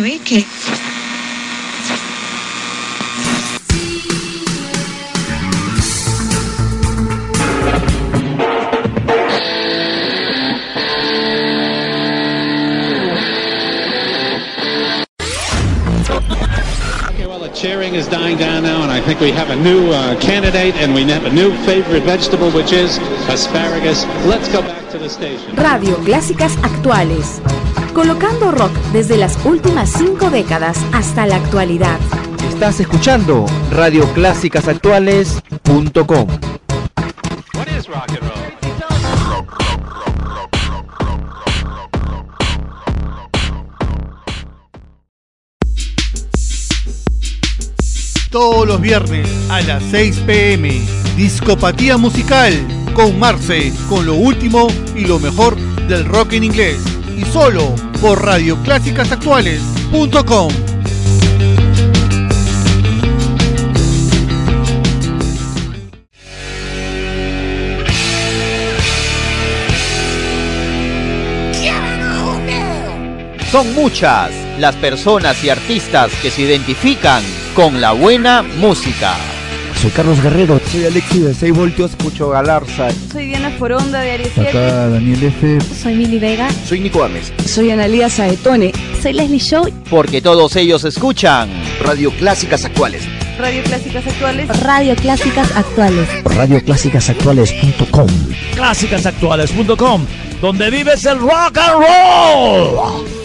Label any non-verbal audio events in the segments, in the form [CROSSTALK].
9 que Okay, well, the cheering is dying down now, and I think we have a new uh, candidate, and we have a new favorite vegetable, which is asparagus. Let's go back to the station. Radio Clásicas Actuales. Colocando rock desde las últimas cinco décadas hasta la actualidad. Estás escuchando radioclásicasactuales.com. Todos los viernes a las 6 pm. Discopatía musical con Marce, con lo último y lo mejor del rock en inglés. Y solo por radioclásicasactuales.com. Son muchas las personas y artistas que se identifican con la buena música. Soy Carlos Guerrero. Soy Alexi de 6 voltios. Escucho Galarza. Soy Diana Foronda de Aries 7. Acá Daniel F. Soy Mili Vega. Soy Nico Ames. Soy Analia Saetone. Soy Leslie Show. Porque todos ellos escuchan Radio Clásicas Actuales. Radio Clásicas Actuales. Radio Clásicas Actuales. Radioclásicasactuales.com. clásicasactuales.com, donde vives el rock and roll.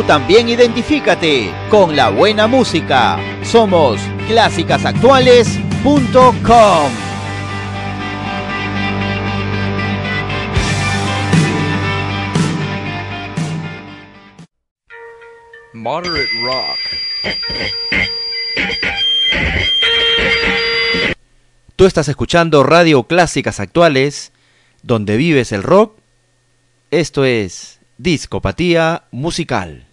Tú también identifícate con la buena música. Somos clásicasactuales.com. Moderate rock. Tú estás escuchando Radio Clásicas Actuales, donde vives el rock. Esto es Discopatía Musical.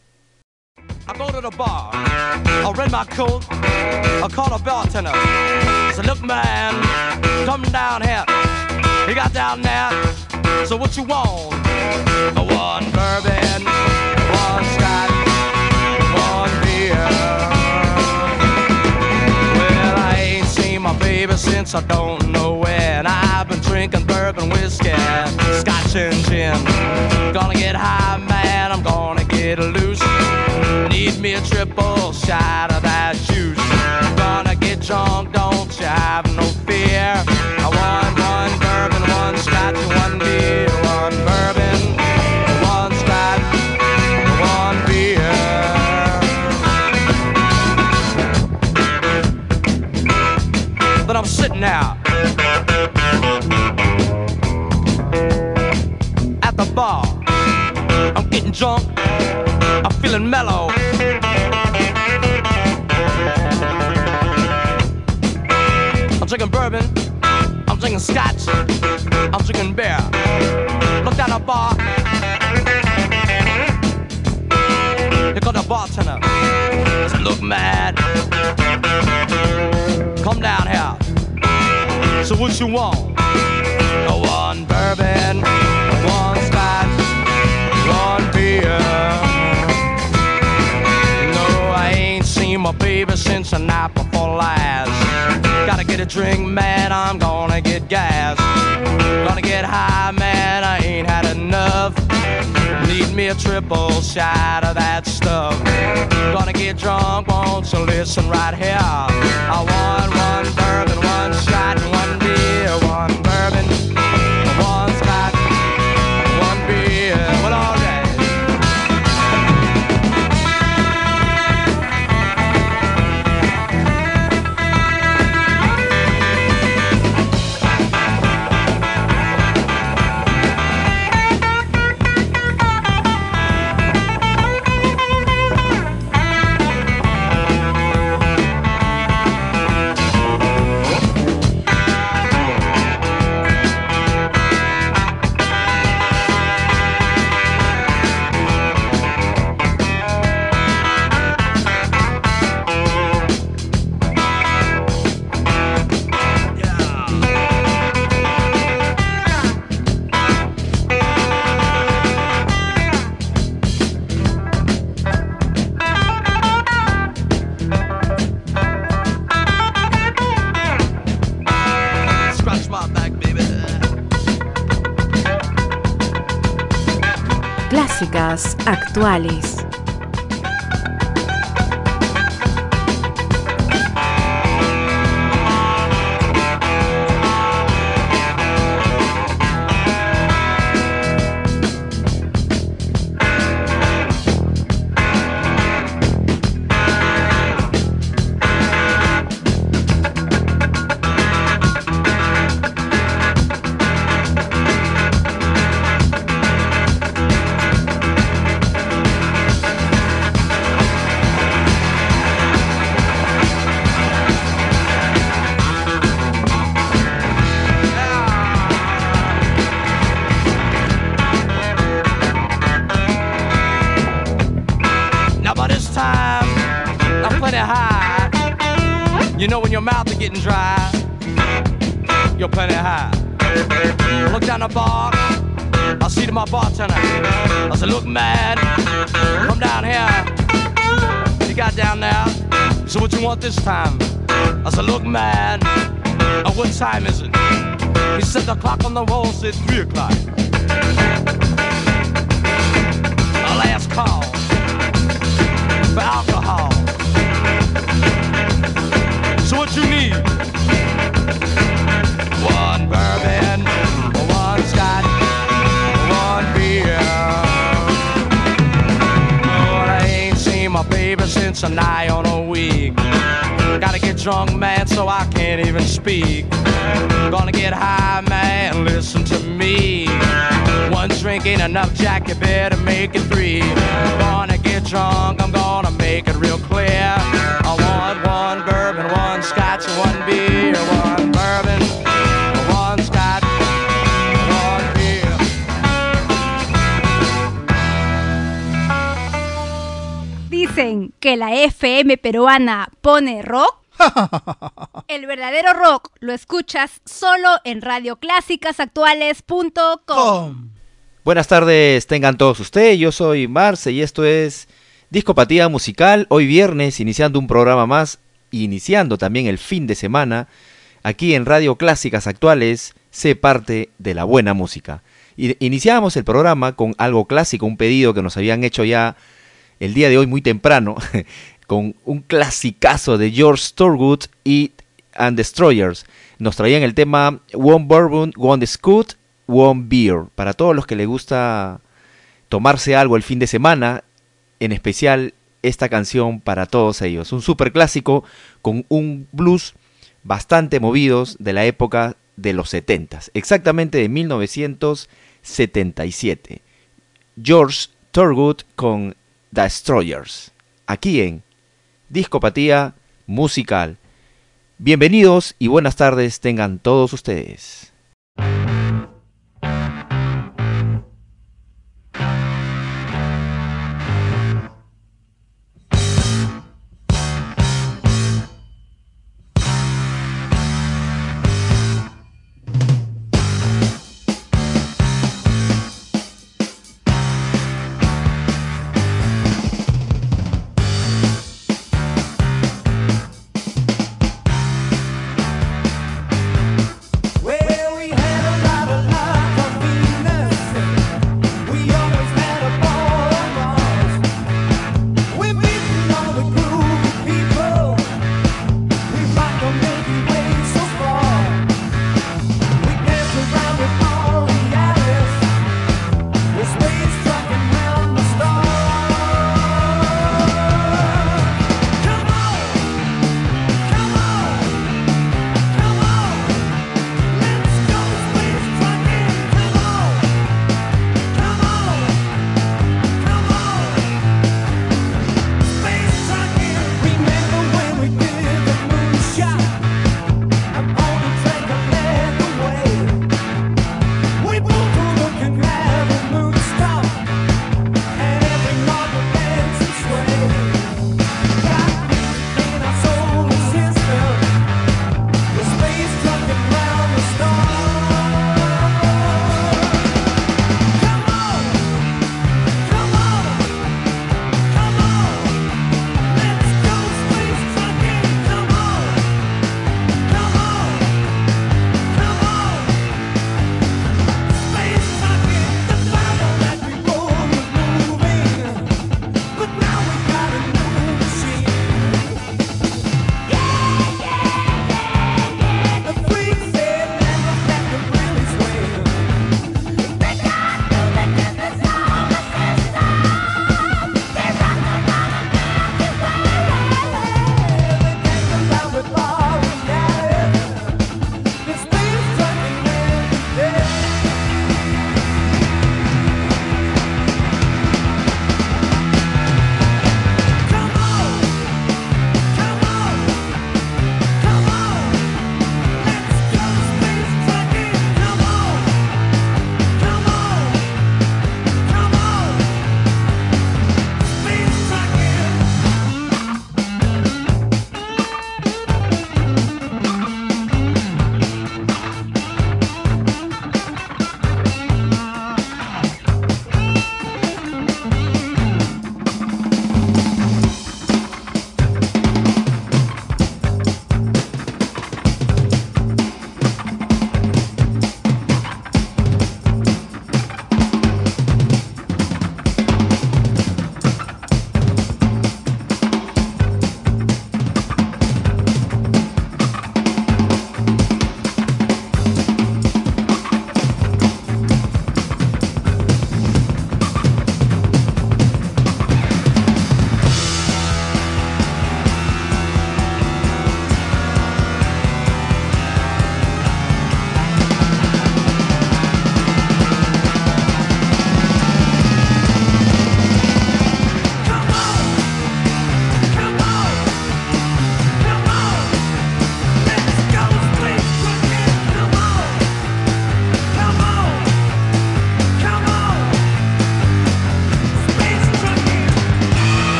I go to the bar, I rent my coat, I call a bartender. Said, look man, come down here. He got down there, so what you want? One bourbon, one scotch, one beer. Well, I ain't seen my baby since I don't know when. I've been drinking bourbon whiskey, scotch and gin. Gonna get high, man, I'm gonna get loose. Need me a triple shot of that juice. Gonna get drunk, don't you have no fear. I want one bourbon, one scotch, one beer, one bourbon, one scotch, one beer. But I'm sitting out at the bar. I'm getting drunk. I'm feeling mellow. Drinking scotch. I'm drinking beer. Look down the bar. Here comes the bartender. Said, look mad. Come down here. So what you want? One bourbon, one scotch, one beer. No, I ain't seen my baby since the night before last. Gotta drink, man, I'm gonna get gas. Gonna get high, man, I ain't had enough. Need me a triple shot of that stuff. Gonna get drunk, won't you listen right here? I want one bourbon, one shot, and one beer, one bourbon, one actuales. What this time? I said, look mad, uh, what time is it? He said the clock on the wall said three o'clock. A last call for alcohol. So what you need? One bourbon, one scotch, one beer. Lord, I ain't seen my baby since a nigh on a week. Gotta get drunk, man, so I can't even speak. Gonna get high, man, listen to me. One drink ain't enough, Jack, you better make it three. Gonna get drunk, I'm gonna make it real clear. Que la FM peruana pone rock. [LAUGHS] El verdadero rock lo escuchas solo en radioclásicasactuales.com. Com. Buenas tardes, tengan todos ustedes. Yo soy Marce y esto es Discopatía Musical. Hoy viernes, iniciando un programa más, iniciando también el fin de semana. Aquí en Radio Clásicas Actuales, sé parte de la buena música. Y iniciamos el programa con algo clásico, un pedido que nos habían hecho ya el día de hoy muy temprano, [LAUGHS] con un clasicazo de George Thorogood y And Destroyers. Nos traían el tema One Bourbon, One Scoot, One Beer. Para todos los que les gusta tomarse algo el fin de semana, en especial esta canción para todos ellos. Un super clásico con un blues bastante movidos de la época de los 70, exactamente de 1977. George Thorogood con Destroyers, aquí en Discopatía Musical. Bienvenidos y buenas tardes tengan todos ustedes.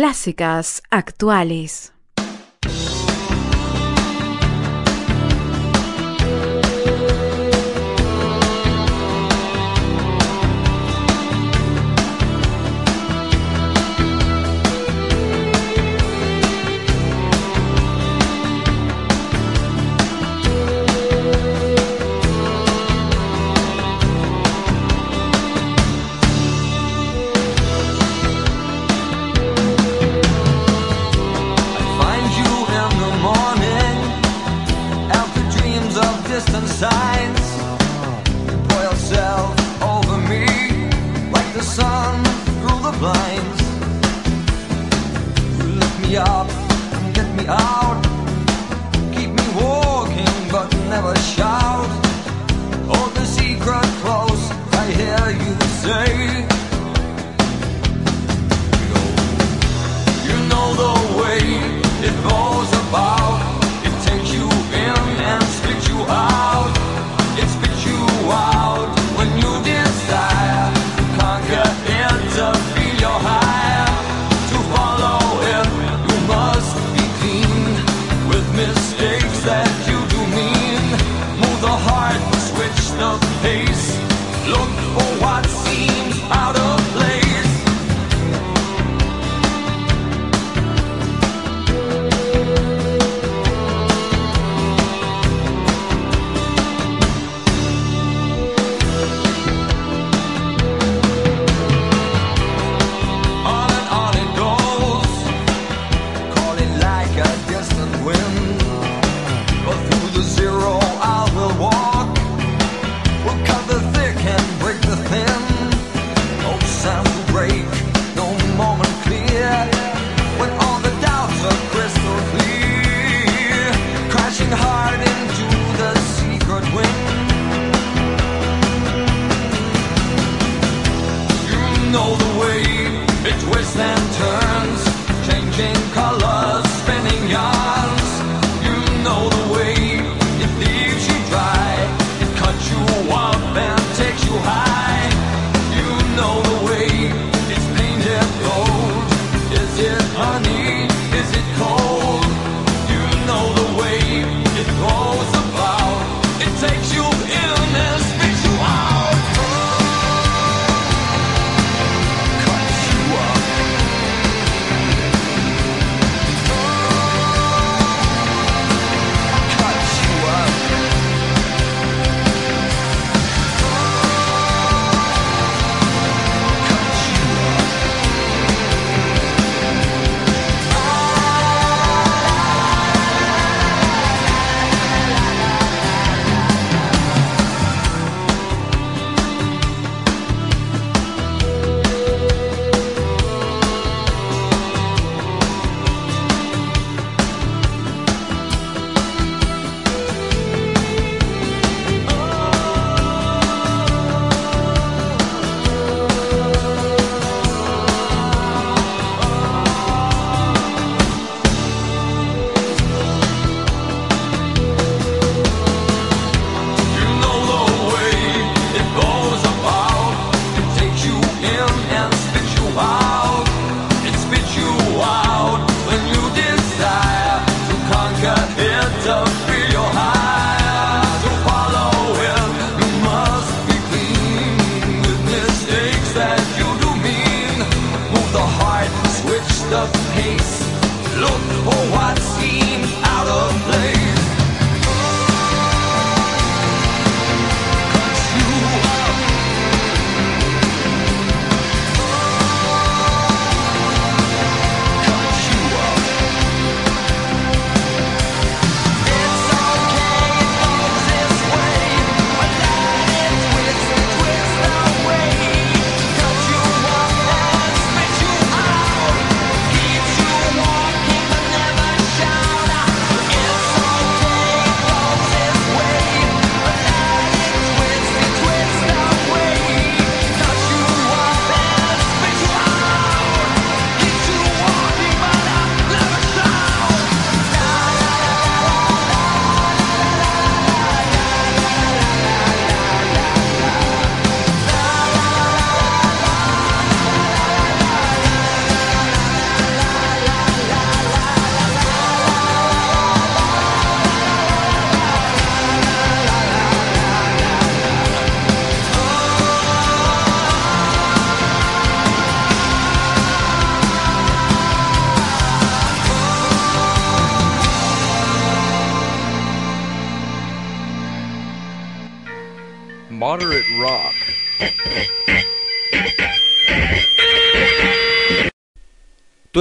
Clásicas actuales.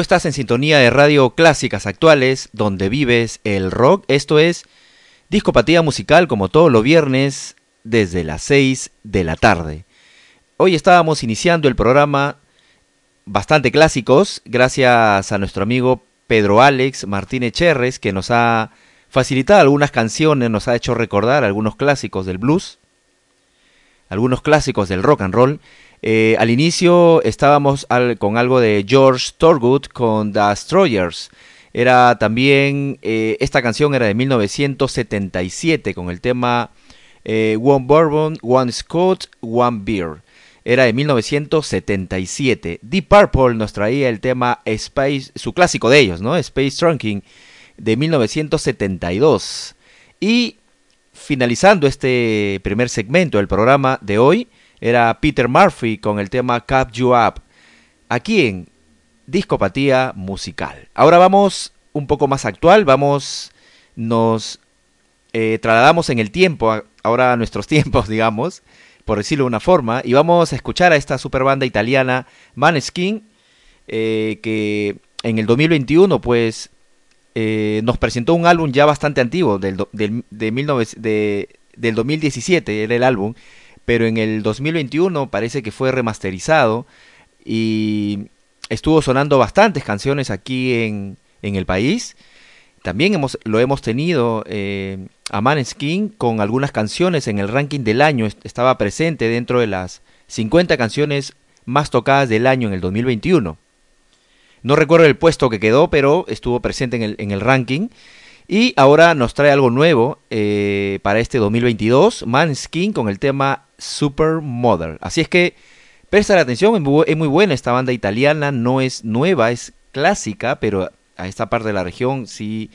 Estás en sintonía de Radio Clásicas Actuales, donde vives el rock. Esto es Discopatía Musical, como todos los viernes, desde las 6 de la tarde. Hoy estábamos iniciando el programa bastante clásicos, gracias a nuestro amigo Pedro Alex Martínez Cherres, que nos ha facilitado algunas canciones, nos ha hecho recordar algunos clásicos del blues, algunos clásicos del rock and roll. Eh, al inicio estábamos con algo de George Thorogood con The Destroyers. Era también, eh, esta canción era de 1977 con el tema eh, One Bourbon, One Scott, One Beer. Era de 1977. Deep Purple nos traía el tema Space, su clásico de ellos, ¿no? Space Trunking de 1972. Y finalizando este primer segmento del programa de hoy, era Peter Murphy con el tema Cap You Up, aquí en Discopatía Musical. Ahora vamos un poco más actual, vamos, nos eh, trasladamos en el tiempo, ahora a nuestros [LAUGHS] tiempos, digamos, por decirlo de una forma, y vamos a escuchar a esta super banda italiana Maneskin, eh, que en el 2021 pues eh, nos presentó un álbum ya bastante antiguo, del, del, de del 2017 era el álbum, pero en el 2021 parece que fue remasterizado y estuvo sonando bastantes canciones aquí en, el país. También hemos, lo hemos tenido eh, a Maneskin con algunas canciones en el ranking del año. Estaba presente dentro de las 50 canciones más tocadas del año en el 2021. No recuerdo el puesto que quedó, pero estuvo presente en el ranking. Y ahora nos trae algo nuevo eh, para este 2022, Manskin con el tema Supermodel. Así es que presta la atención, es muy buena esta banda italiana, no es nueva, es clásica, pero a esta parte de la región sí,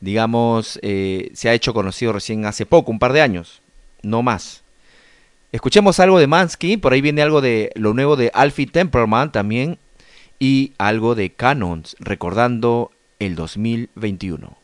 digamos, eh, se ha hecho conocido recién hace poco, un par de años, no más. Escuchemos algo de Mansky, por ahí viene algo de lo nuevo de Alfie Temperman también, y algo de Canons, recordando el 2021.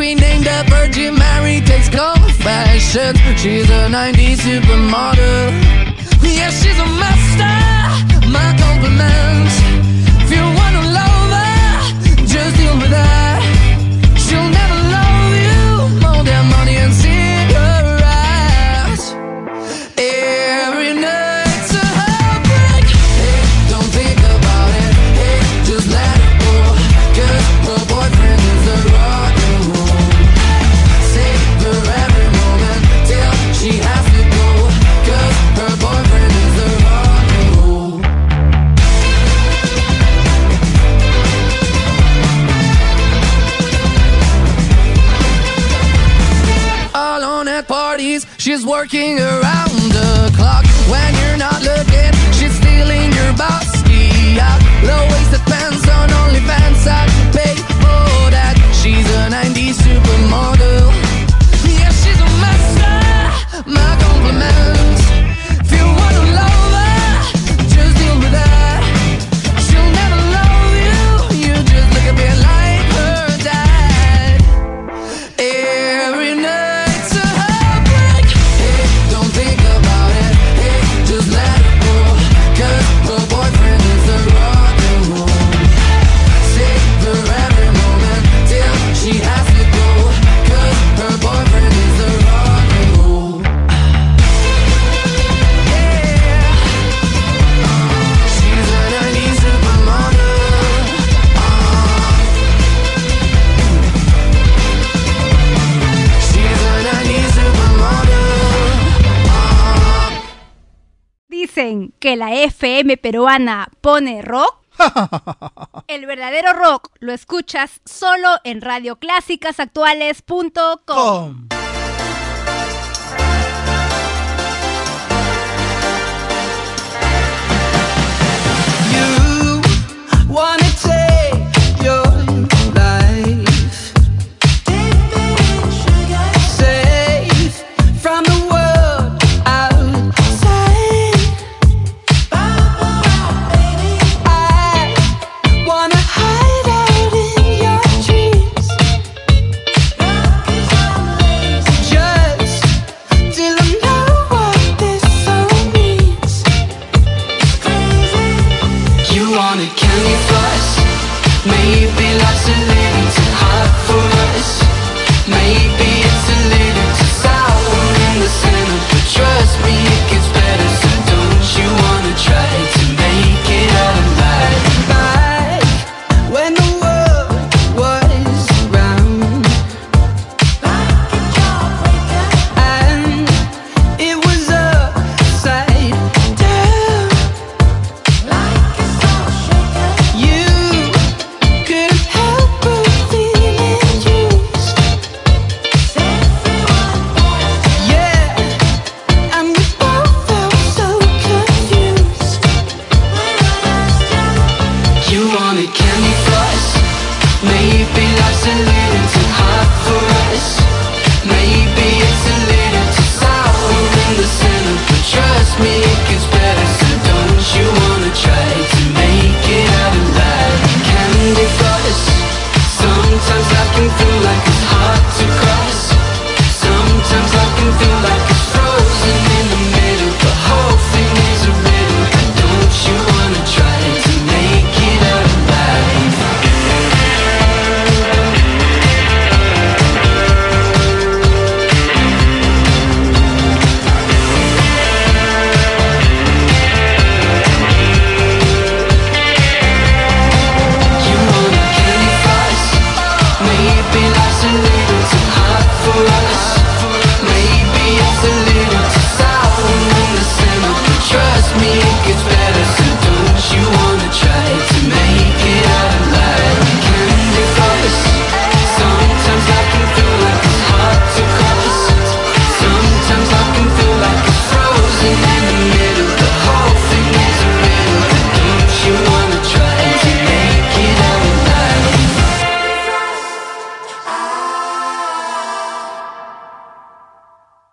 queen named the Virgin Mary takes confessions. She's a 90s supermodel. Yeah, she's a master. My compliments. If you wanna love her, just deal with that. She's working around the clock when you're not looking. She's stealing your bossy out. Low Peruana pone rock. [LAUGHS] El verdadero rock lo escuchas solo en radioclásicasactuales.com. You wanna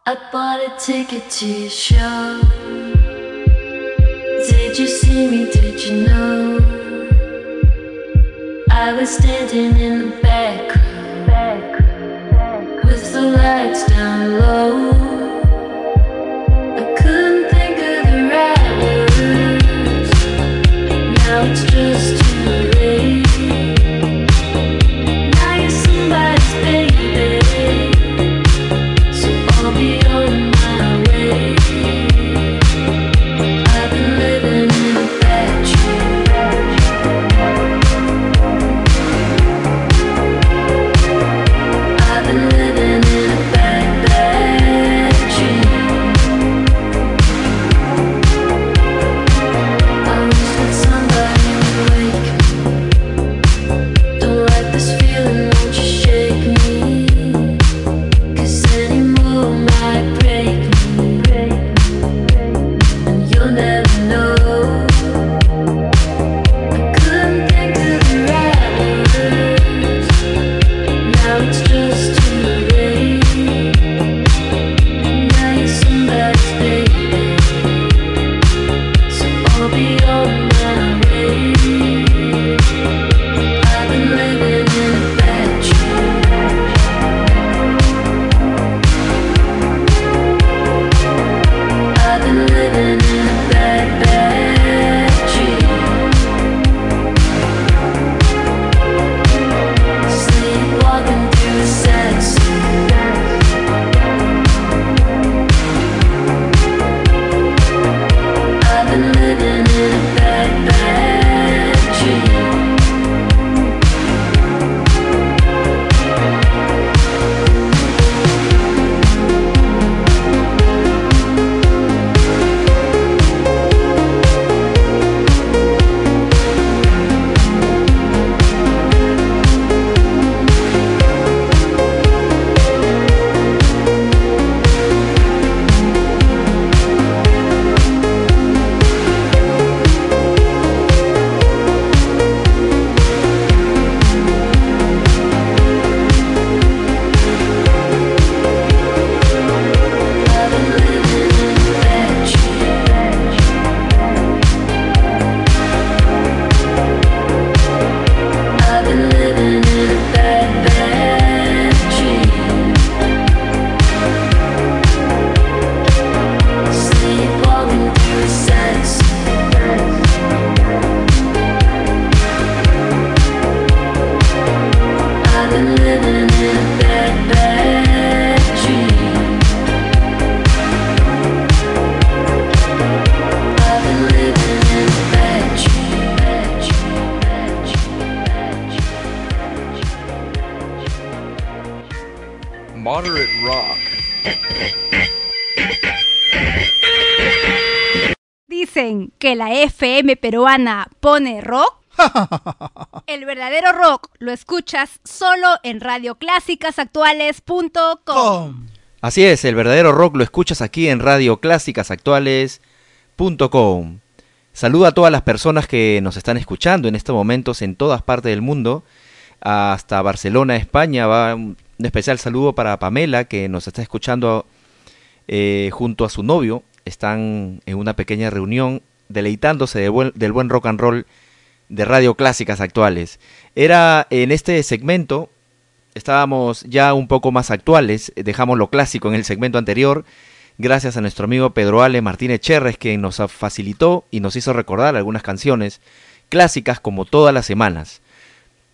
a ticket to your show. Did you see me? Did you know? I was standing in the back row with the lights down low. FM peruana pone rock. [LAUGHS] El verdadero rock lo escuchas solo en radioclásicasactuales.com. Así es, el verdadero rock lo escuchas aquí en radioclásicasactuales.com. Saluda a todas las personas que nos están escuchando en estos momentos en todas partes del mundo. Hasta Barcelona, España. Va un especial saludo para Pamela que nos está escuchando eh, junto a su novio. Están en una pequeña reunión deleitándose del buen rock and roll de Radio Clásicas Actuales. Era en este segmento estábamos ya un poco más actuales, dejamos lo clásico en el segmento anterior, gracias a nuestro amigo Pedro Ale Martínez Cherres que nos facilitó y nos hizo recordar algunas canciones clásicas como todas las semanas.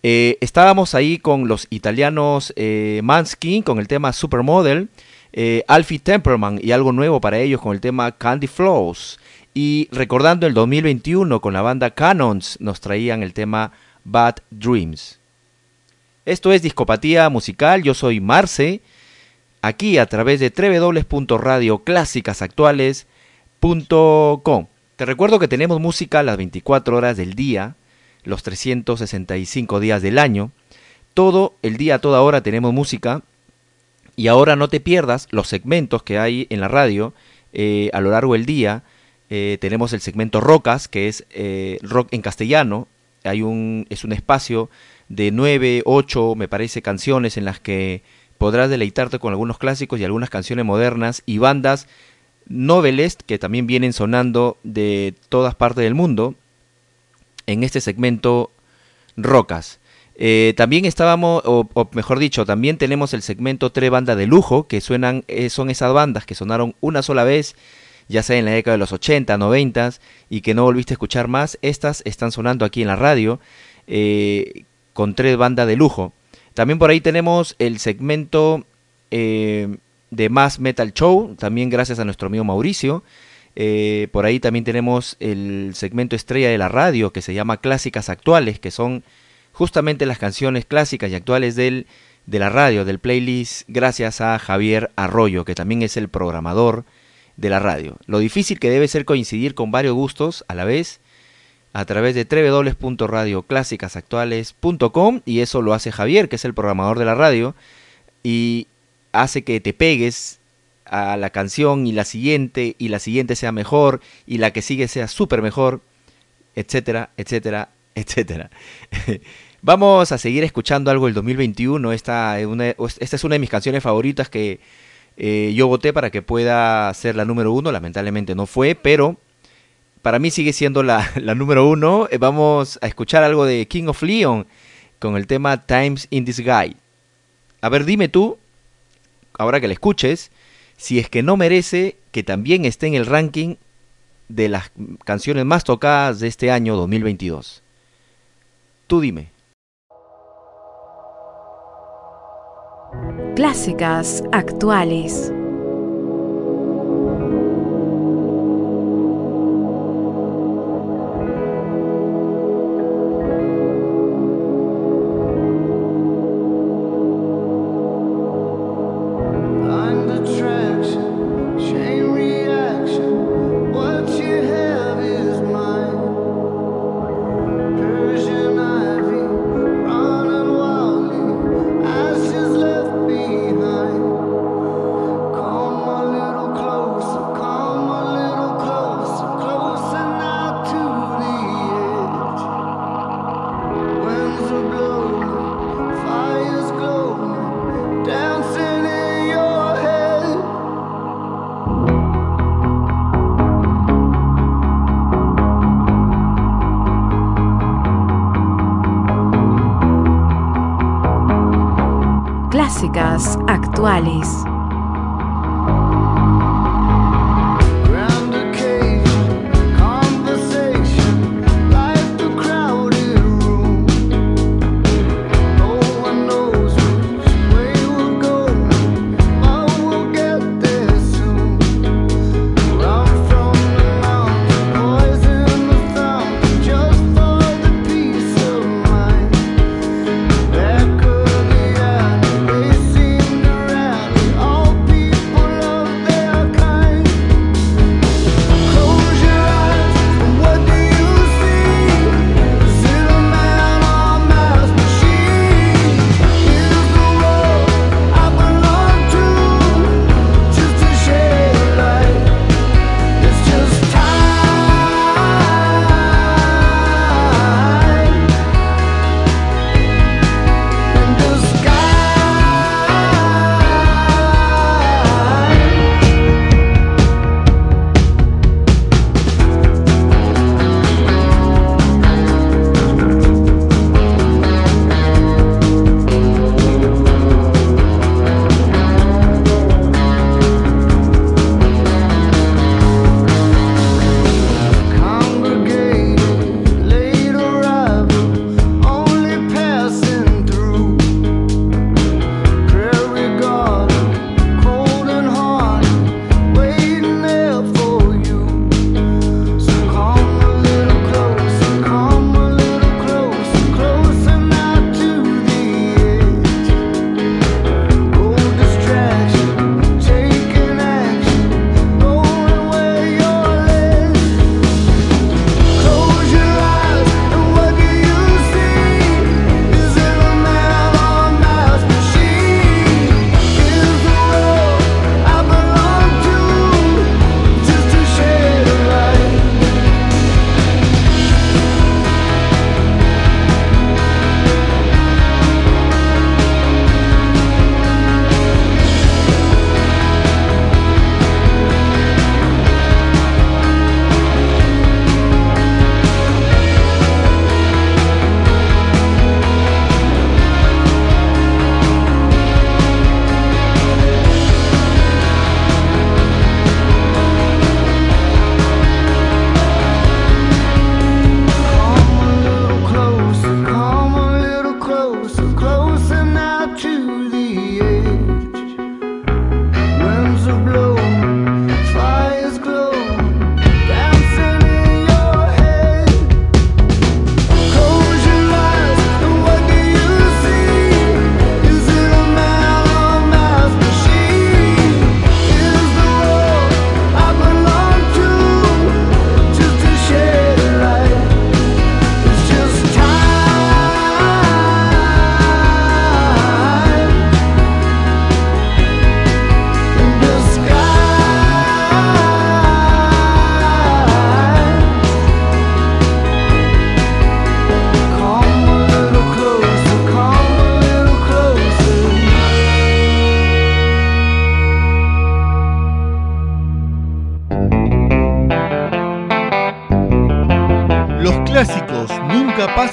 Eh, estábamos ahí con los italianos eh, Manskin con el tema Supermodel, eh, Alfie Temperman y algo nuevo para ellos con el tema Candy Flows. Y recordando el 2021 con la banda Canons nos traían el tema Bad Dreams. Esto es Discopatía Musical, yo soy Marce, aquí a través de www.radioclásicasactuales.com. Te recuerdo que tenemos música las 24 horas del día, los 365 días del año. Todo el día, toda hora tenemos música. Y ahora no te pierdas los segmentos que hay en la radio eh, a lo largo del día. Eh, tenemos el segmento Rocas, que es eh, rock en castellano. Hay un, es un espacio de 9, 8, me parece, canciones en las que podrás deleitarte con algunos clásicos y algunas canciones modernas y bandas novelest que también vienen sonando de todas partes del mundo en este segmento Rocas. Eh, también estábamos, o, mejor dicho, también tenemos el segmento Tres Bandas de Lujo, que suenan, son esas bandas que sonaron una sola vez, ya sea en la década de los 80, 90 y que no volviste a escuchar más. Estas están sonando aquí en la radio eh, con tres bandas de lujo. También por ahí tenemos el segmento eh, de Más Metal Show, también gracias a nuestro amigo Mauricio. Eh, por ahí también tenemos el segmento estrella de la radio que se llama Clásicas Actuales, que son justamente las canciones clásicas y actuales del, de la radio, del playlist, gracias a Javier Arroyo, que también es el programador de la radio. Lo difícil que debe ser coincidir con varios gustos a la vez a través de www.radioclásicasactuales.com y eso lo hace Javier, que es el programador de la radio, y hace que te pegues a la canción y la siguiente y la siguiente sea mejor y la que sigue sea súper mejor, etcétera, etcétera, [LAUGHS] etcétera. Vamos a seguir escuchando algo del 2021. Esta, una, esta es una de mis canciones favoritas que eh, yo voté para que pueda ser la número uno. Lamentablemente no fue, pero para mí sigue siendo la, [LAUGHS] número uno. Eh, vamos a escuchar algo de King of Leon con el tema Times in Guy. A ver, dime tú, ahora que la escuches, si es que no merece que también esté en el ranking de las canciones más tocadas de este año 2022. Tú dime. Clásicas actuales. Actuales.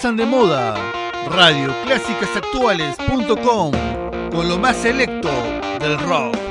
pasan de moda. Radio Clásicas Actuales.com con lo más selecto del rock.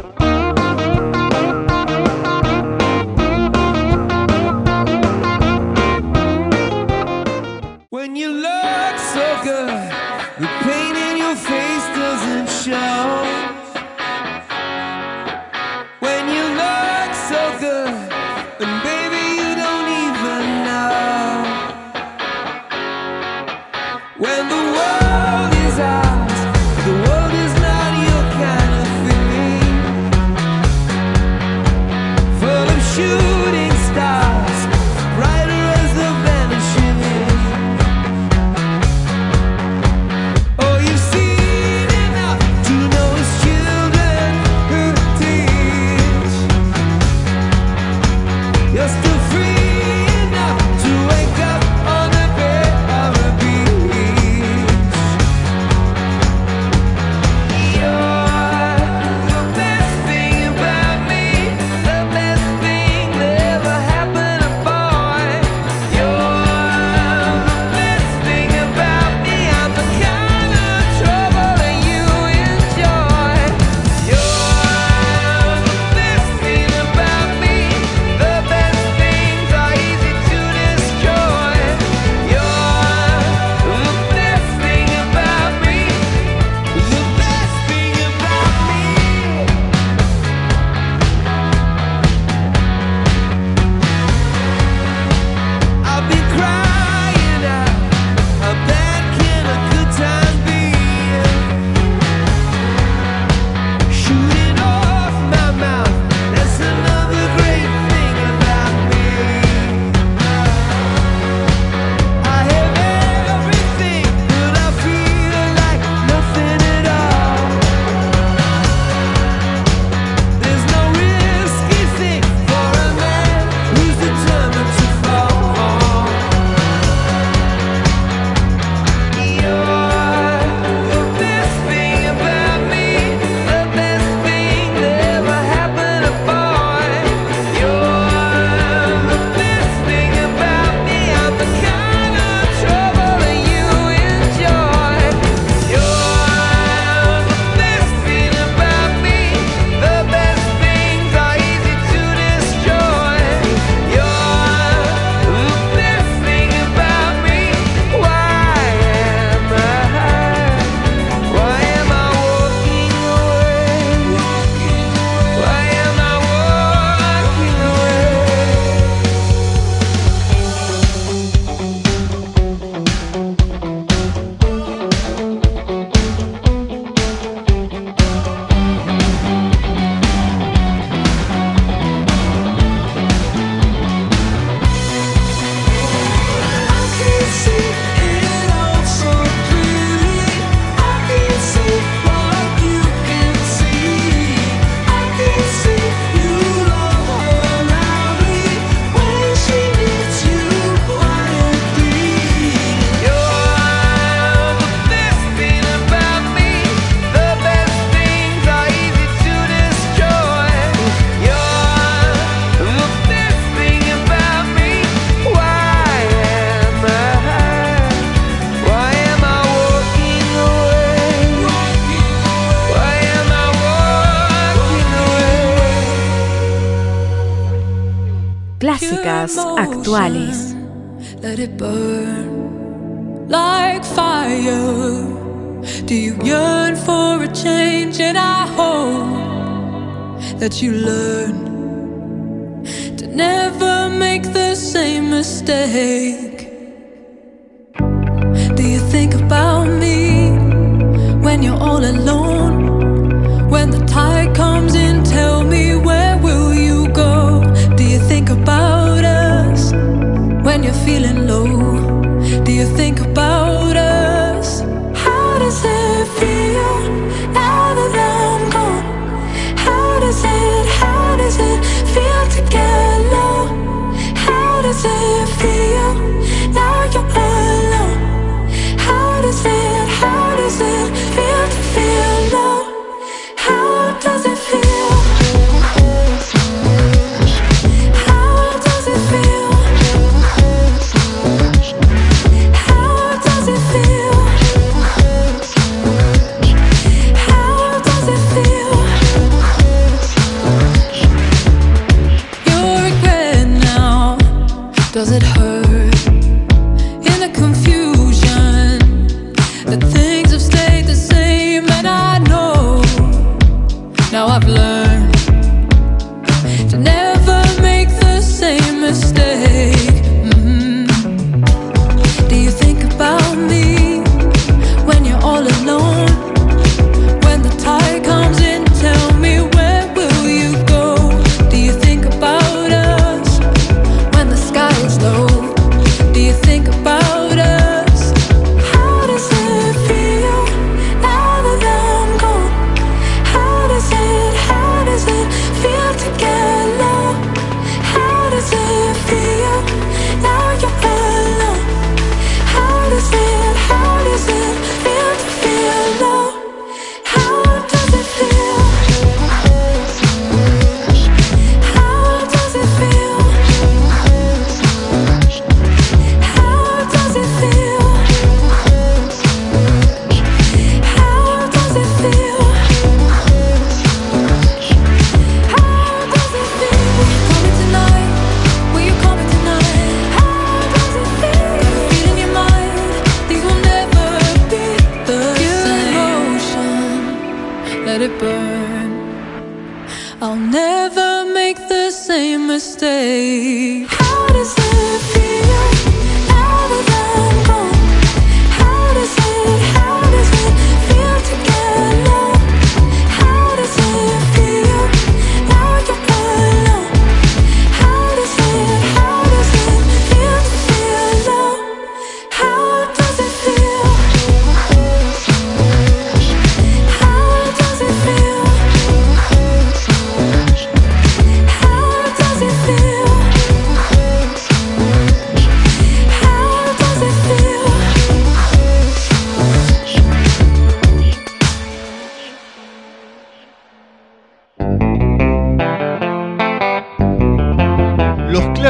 actuales. Do you yearn for a change? And I hope that you learn to never make the same mistake. you think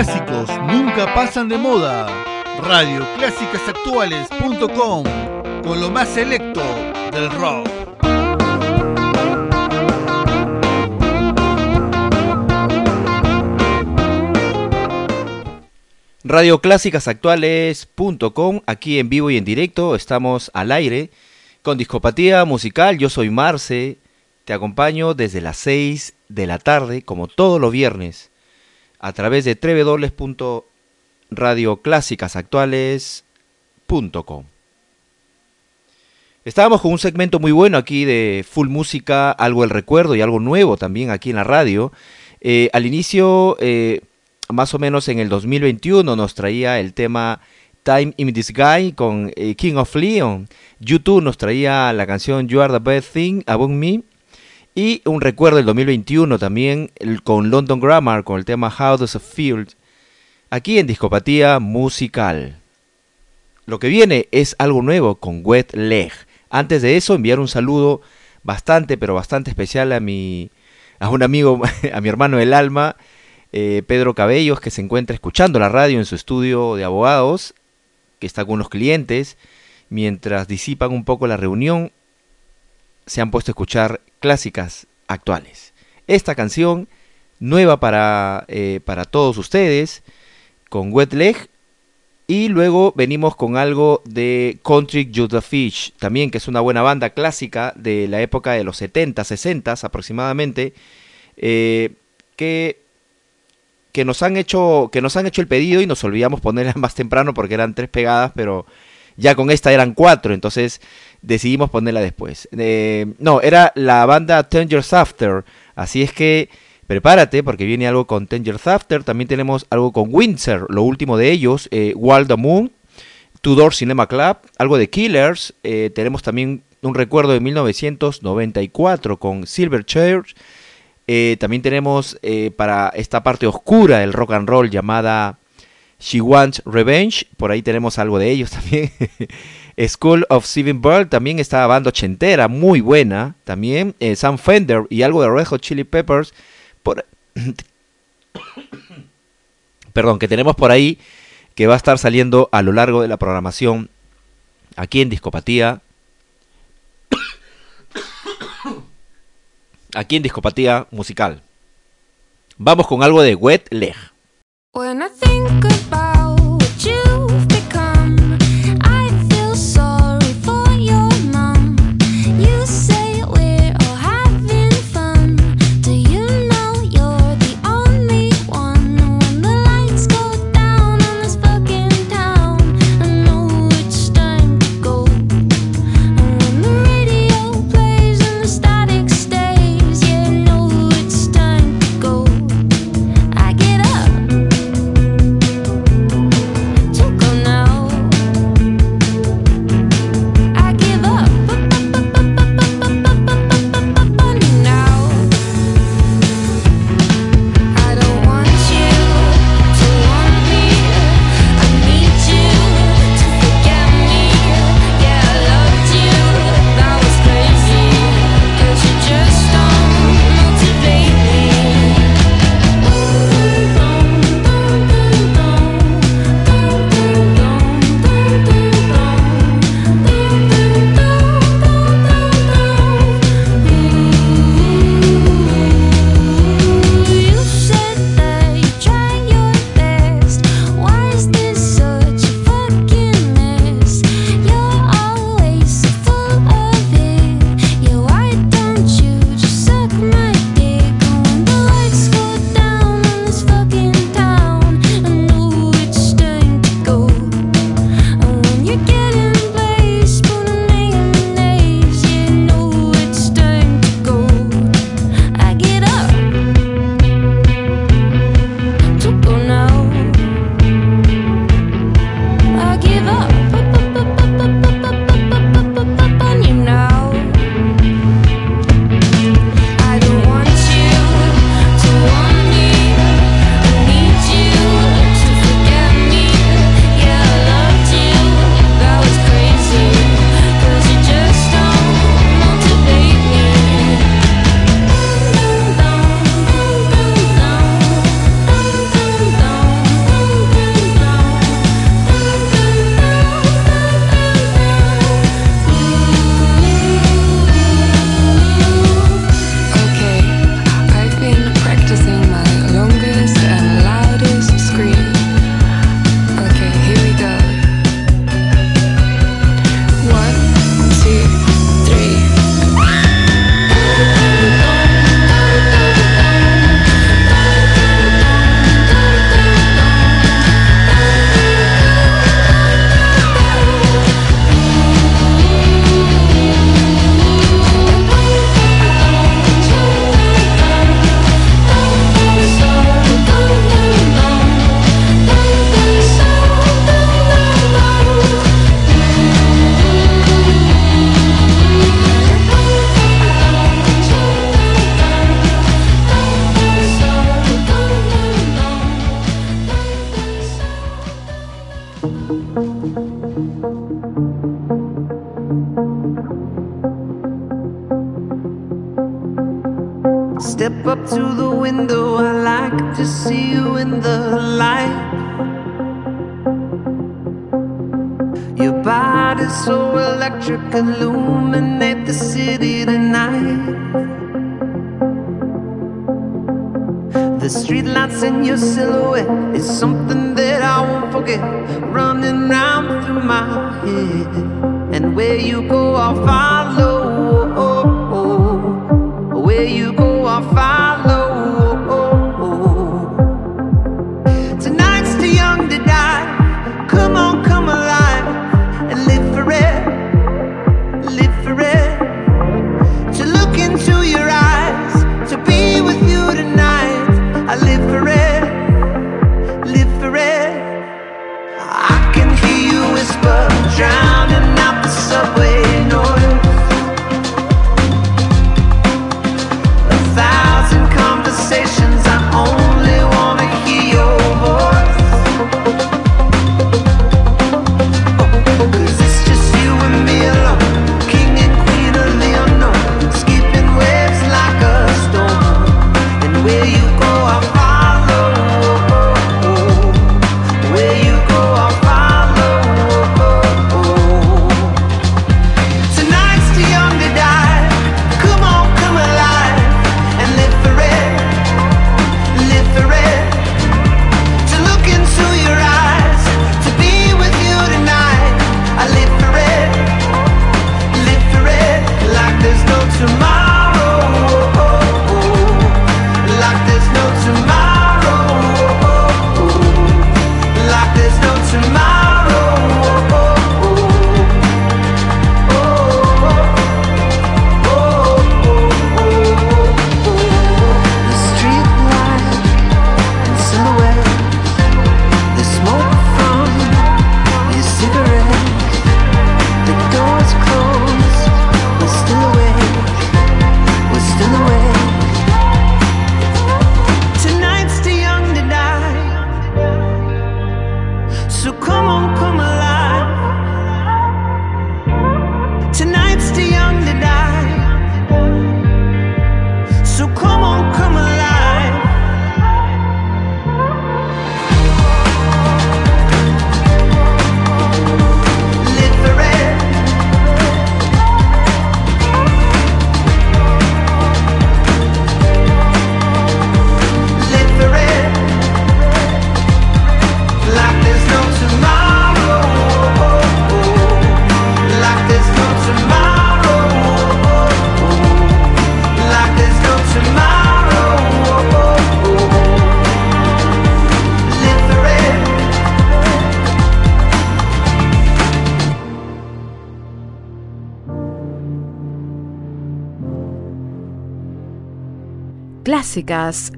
clásicos nunca pasan de moda. Radioclásicasactuales.com con lo más selecto del rock. Radioclásicasactuales.com, aquí en vivo y en directo, estamos al aire con Discopatía Musical, yo soy Marce, te acompaño desde las 6 de la tarde, como todos los viernes, a través de www.radioclásicasactuales.com. Estábamos con un segmento muy bueno aquí de full música, algo el recuerdo y algo nuevo también aquí en la radio. Eh, al inicio, eh, más o menos en el 2021, nos traía el tema Time in the Sky con eh, King of Leon. YouTube nos traía la canción You Are the Best Thing About Me. Y un recuerdo del 2021 también con London Grammar con el tema How Does It Feel. Aquí en Discopatía Musical. Lo que viene es algo nuevo con Wet Leg. Antes de eso, enviar un saludo bastante, pero bastante especial a mi, a un amigo, [LAUGHS] a mi hermano del alma, eh, Pedro Cabellos, que se encuentra escuchando la radio en su estudio de abogados, que está con unos clientes, mientras disipan un poco la reunión, se han puesto a escuchar clásicas actuales. Esta canción, nueva para, eh, para todos ustedes, con Wet Leg, y luego venimos con algo de Country Judah Fish, también que es una buena banda clásica de la época de los 70, 60 aproximadamente, eh, que, que, nos han hecho, que nos han hecho el pedido y nos olvidamos ponerla [LAUGHS] más temprano porque eran tres pegadas, pero ya con esta eran cuatro, entonces decidimos ponerla después. Eh, no, era la banda Ten Years After, así es que prepárate porque viene algo con Ten Years After, también tenemos algo con Windsor, lo último de ellos, eh, Wild Moon, Tudor Cinema Club, algo de Killers, eh, tenemos también un recuerdo de 1994 con Silverchair, eh, también tenemos para esta parte oscura del rock and roll llamada She Wants Revenge, por ahí tenemos algo de ellos [LAUGHS] también. School of Seven Bird también está banda ochentera, muy buena también. Eh, Sam Fender y algo de Red Hot Chili Peppers. [COUGHS] Perdón, que tenemos por ahí que va a estar saliendo a lo largo de la programación aquí en Discopatía. [COUGHS] Aquí en Discopatía Musical. Vamos con algo de Wet Leg. When I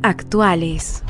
Actuales.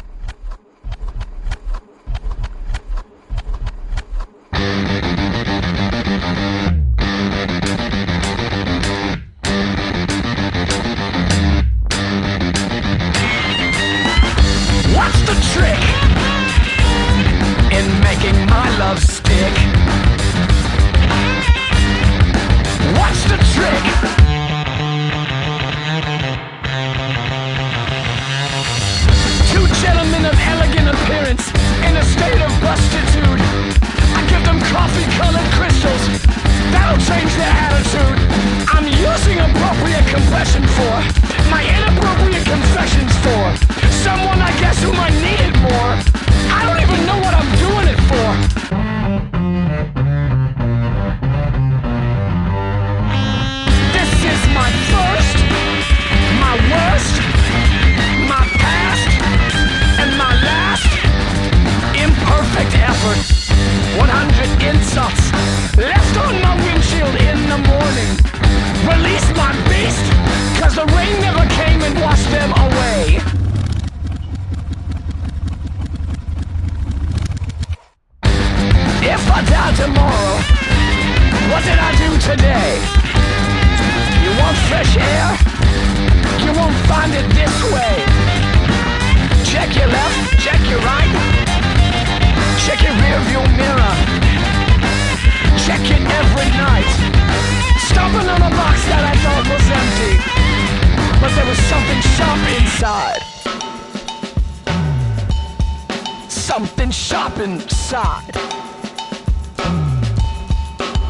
Something sharp inside.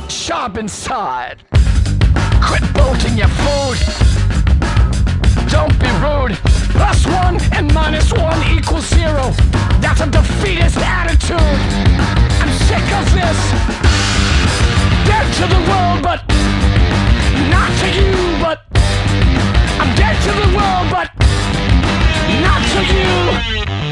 Sharp inside. Quit bolting your food. Don't be rude. Plus one and minus one equals zero. That's a defeatist attitude. I'm sick of this. Dead to the world, but not to you. But I'm dead to the world, but not to you.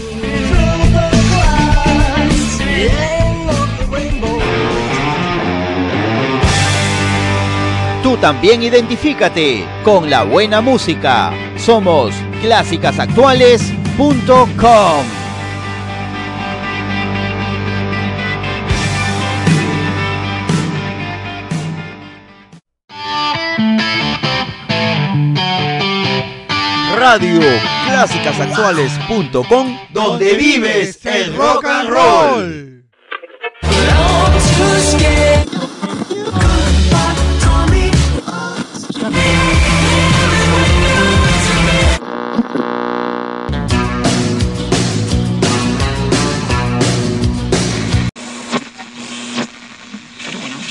Tú también identifícate con la buena música. Somos clásicasactuales.com. Radio clásicasactuales.com donde vives el rock and roll.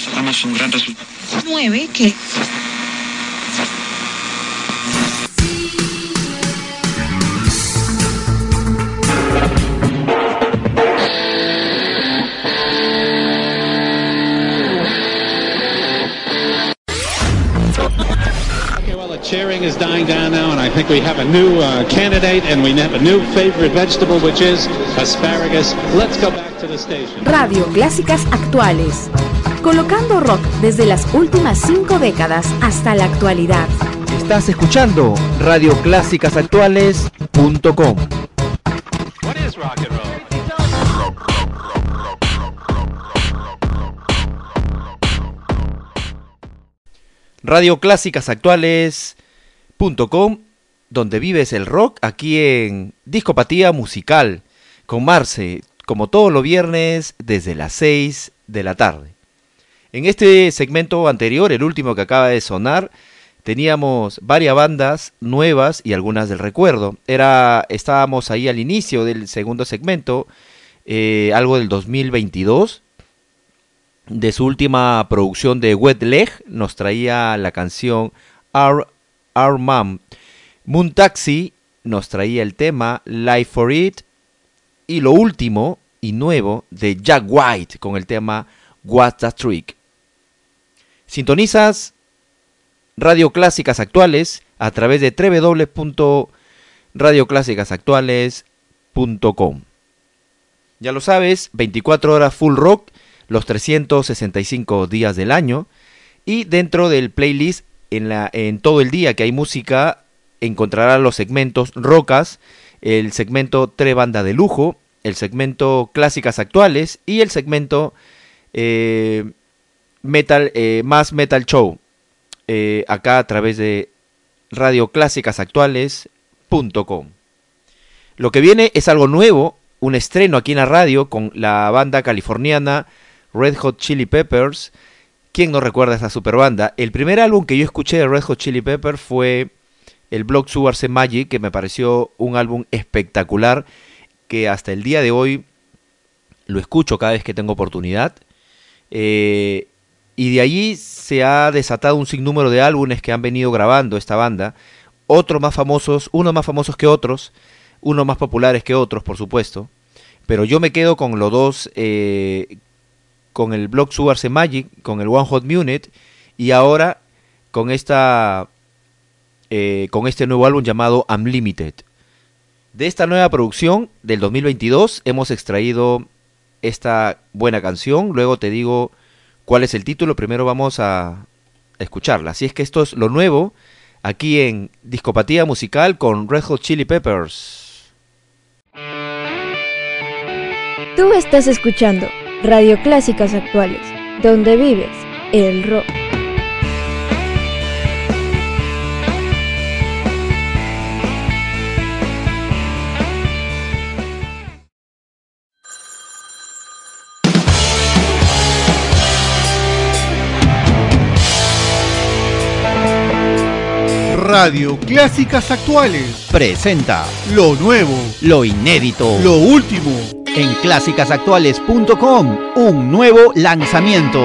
Sacamos un gran resultado. 9 que dying down now, and I think we have a new uh, candidate, and we have a new favorite vegetable, which is asparagus. Let's go back to the station. Radio Clásicas Actuales. Colocando rock desde las últimas cinco décadas hasta la actualidad. Estás escuchando radioclásicasactuales.com. What is rock and roll? Donde vives el rock aquí en Discopatía Musical con Marce como todos los viernes desde las 6 de la tarde. En este segmento anterior, el último que acaba de sonar, teníamos varias bandas nuevas y algunas del recuerdo. Era, estábamos ahí al inicio del segundo segmento, eh, algo del 2022. De su última producción de Wet Leg, nos traía la canción Our, Our Mom. Moon Taxi nos traía el tema Life for It. Y lo último y nuevo de Jack White con el tema What's the Trick. Sintonizas Radio Clásicas Actuales a través de www.radioclásicasactuales.com. Ya lo sabes, 24 horas full rock, los 365 días del año. Y dentro del playlist, en, todo el día que hay música, encontrarás los segmentos rocas, el segmento Tre Banda de Lujo, el segmento Clásicas Actuales y el segmento eh, Metal, eh, Más Metal Show. eh, acá a través de radioclásicasactuales.com. Lo que viene es algo nuevo, un estreno aquí en la radio con la banda californiana Red Hot Chili Peppers. ¿Quién no recuerda esta super banda? El primer álbum que yo escuché de Red Hot Chili Peppers fue el Block Sugarse Magic, que me pareció un álbum espectacular, que hasta el día de hoy lo escucho cada vez que tengo oportunidad. Eh, y de allí se ha desatado un sinnúmero de álbumes que han venido grabando esta banda. Otros más famosos, unos más famosos que otros, unos más populares que otros, por supuesto. Pero yo me quedo con los dos, eh, con el Block Sugarse Magic, con el One Hot Minute, y ahora con esta, eh, con este nuevo álbum llamado Unlimited. De esta nueva producción del 2022 hemos extraído esta buena canción. Luego te digo cuál es el título. Primero vamos a escucharla. Así es que esto es lo nuevo aquí en Discopatía Musical con Red Hot Chili Peppers. Tú estás escuchando Radio Clásicas Actuales, donde vives el rock. Radio Clásicas Actuales. Presenta Lo nuevo, lo inédito, lo último. En clásicasactuales.com, un nuevo lanzamiento.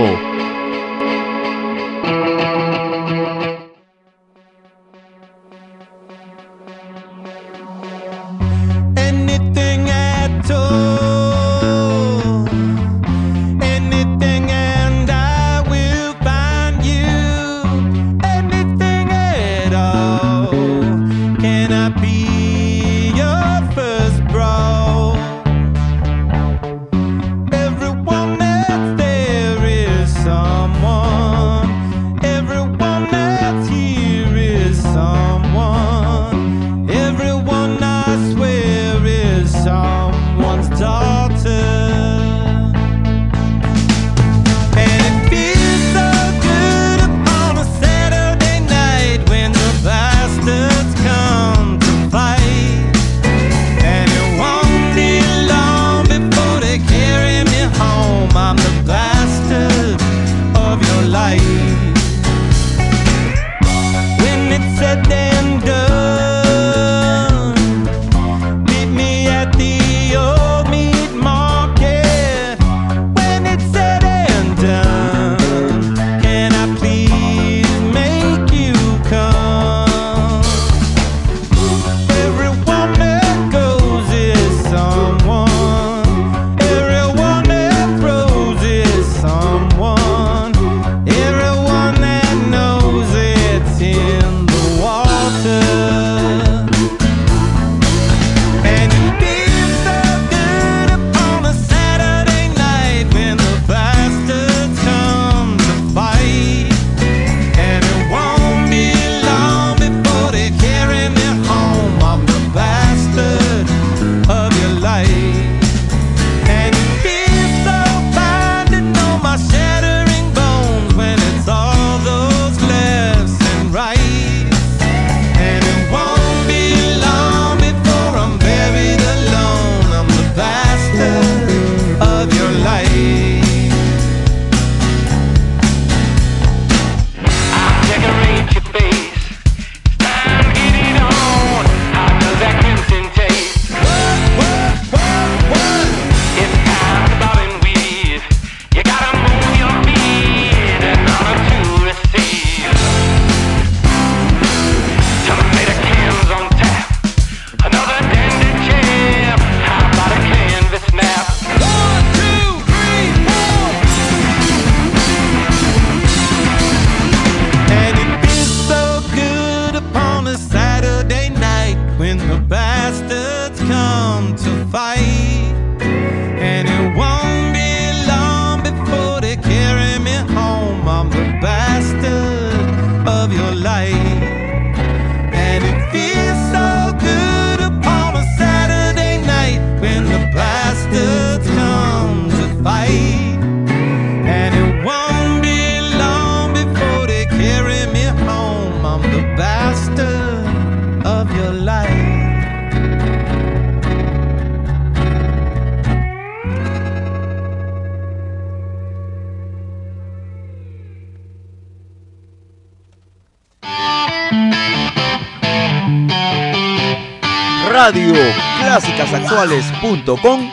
clásicasactuales.com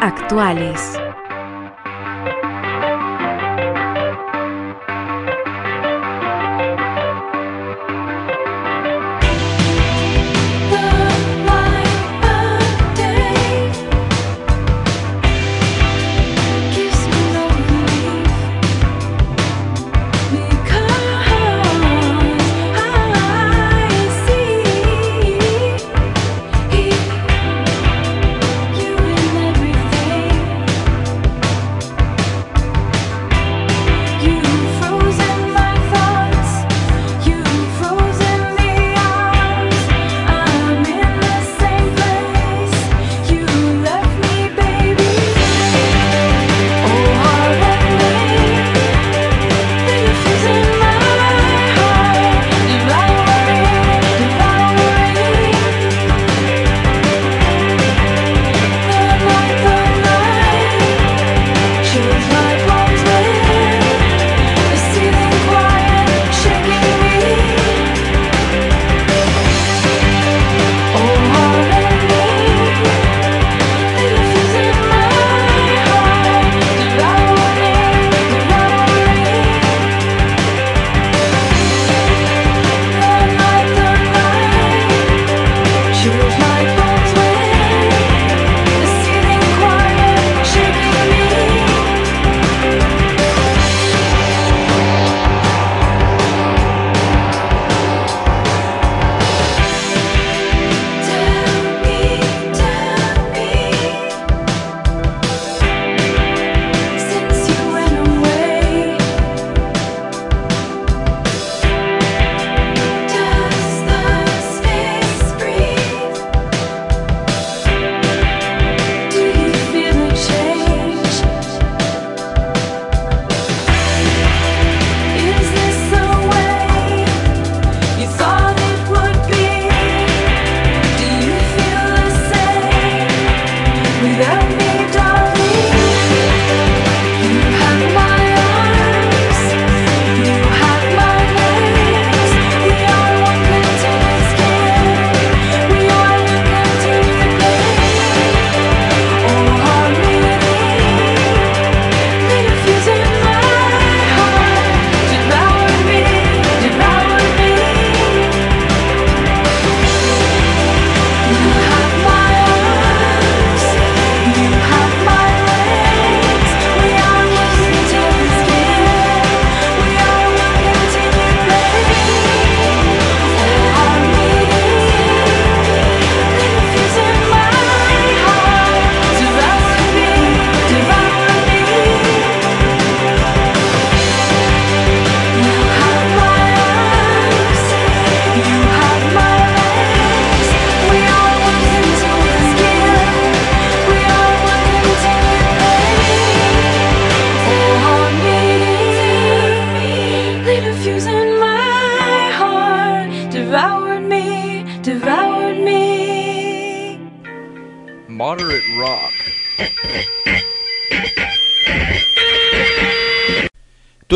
Actuales.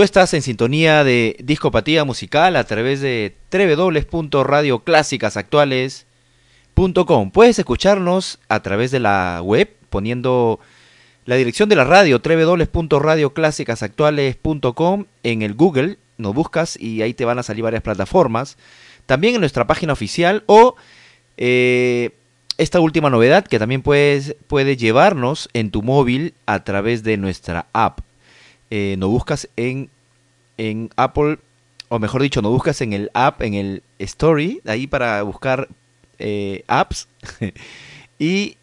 Estás en sintonía de Discopatía Musical a través de www.radioclásicasactuales.com. Puedes escucharnos a través de la web poniendo la dirección de la radio www.radioclásicasactuales.com en el Google, nos buscas y ahí te van a salir varias plataformas. También en nuestra página oficial o eh, esta última novedad que también puedes, puede llevarnos en tu móvil a través de nuestra app. Eh, nos buscas en, en Apple, o mejor dicho, nos buscas en el app, en el Story, ahí para buscar eh, apps. [LAUGHS] y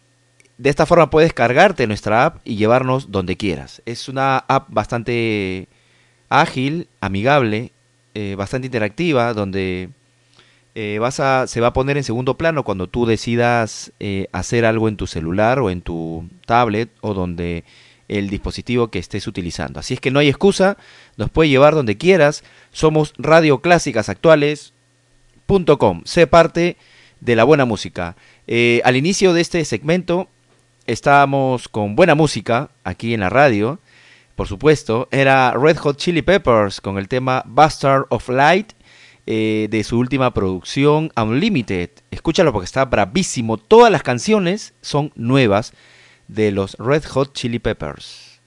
de esta forma puedes cargarte nuestra app y llevarnos donde quieras. Es una app bastante ágil, amigable, eh, bastante interactiva, donde eh, vas a, se va a poner en segundo plano cuando tú decidas hacer algo en tu celular o en tu tablet o donde el dispositivo que estés utilizando. Así es que no hay excusa, nos puede llevar donde quieras. Somos radioclásicasactuales.com. Sé parte de la buena música. Eh, al inicio de este segmento estábamos con buena música aquí en la radio. Por supuesto, era Red Hot Chili Peppers con el tema Bastard of Light eh, de su última producción Unlimited. Escúchalo porque está bravísimo. Todas las canciones son nuevas de los Red Hot Chili Peppers.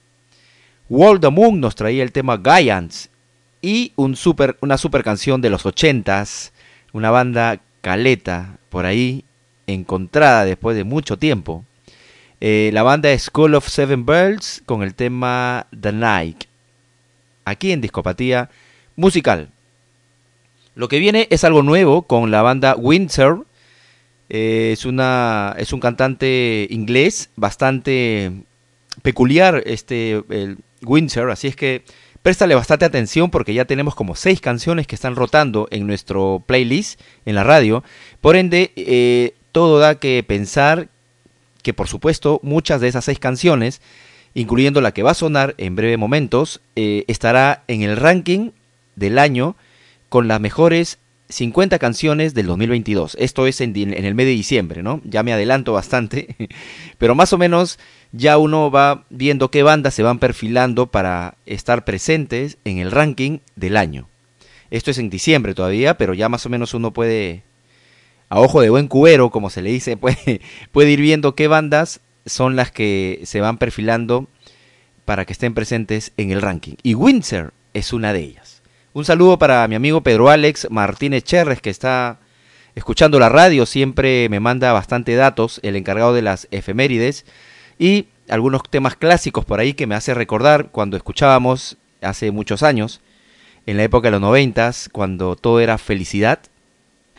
World the Moon nos traía el tema Giants y una super canción de los 80s, una banda caleta por ahí encontrada después de mucho tiempo. Eh, la banda School of Seven Birds con el tema The Night. Aquí en Discopatía Musical. Lo que viene es algo nuevo con la banda Windsor. Es, una, es un cantante inglés bastante peculiar, este el Windsor. Así es que préstale bastante atención porque ya tenemos como seis canciones que están rotando en nuestro playlist en la radio. Por ende, eh, todo da que pensar que por supuesto muchas de esas seis canciones, incluyendo la que va a sonar en breve momentos, eh, estará en el ranking del año con las mejores 50 canciones del 2022. Esto es en, el mes de diciembre, ¿no? Ya me adelanto bastante, [LAUGHS] pero más o menos ya uno va viendo qué bandas se van perfilando para estar presentes en el ranking del año. Esto es en diciembre todavía, pero ya más o menos uno puede, a ojo de buen cubero, como se le dice, [LAUGHS] puede ir viendo qué bandas son las que se van perfilando para que estén presentes en el ranking. Y Windsor es una de ellas. Un saludo para mi amigo Pedro Alex Martínez Cherres, que está escuchando la radio, siempre me manda bastante datos, el encargado de las efemérides, y algunos temas clásicos por ahí que me hace recordar cuando escuchábamos hace muchos años, en la época de los noventas, cuando todo era felicidad.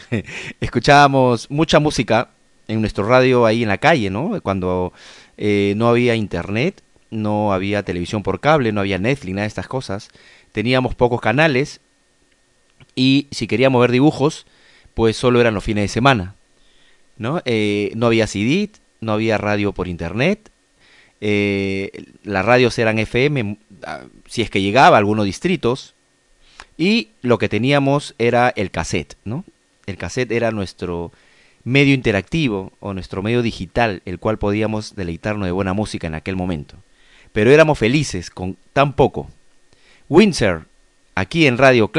[LAUGHS] Escuchábamos mucha música en nuestro radio ahí en la calle, ¿no? Cuando eh, no había internet, no había televisión por cable, no había Netflix, nada de estas cosas. Teníamos pocos canales y si queríamos ver dibujos, pues solo eran los fines de semana, ¿no? Eh, no había CD, no había radio por internet, eh, las radios eran FM, ah, si es que llegaba a algunos distritos, y lo que teníamos era el cassette, ¿no? El cassette era nuestro medio interactivo o nuestro medio digital, el cual podíamos deleitarnos de buena música en aquel momento. Pero éramos felices con tan poco. Windsor, aquí en Radio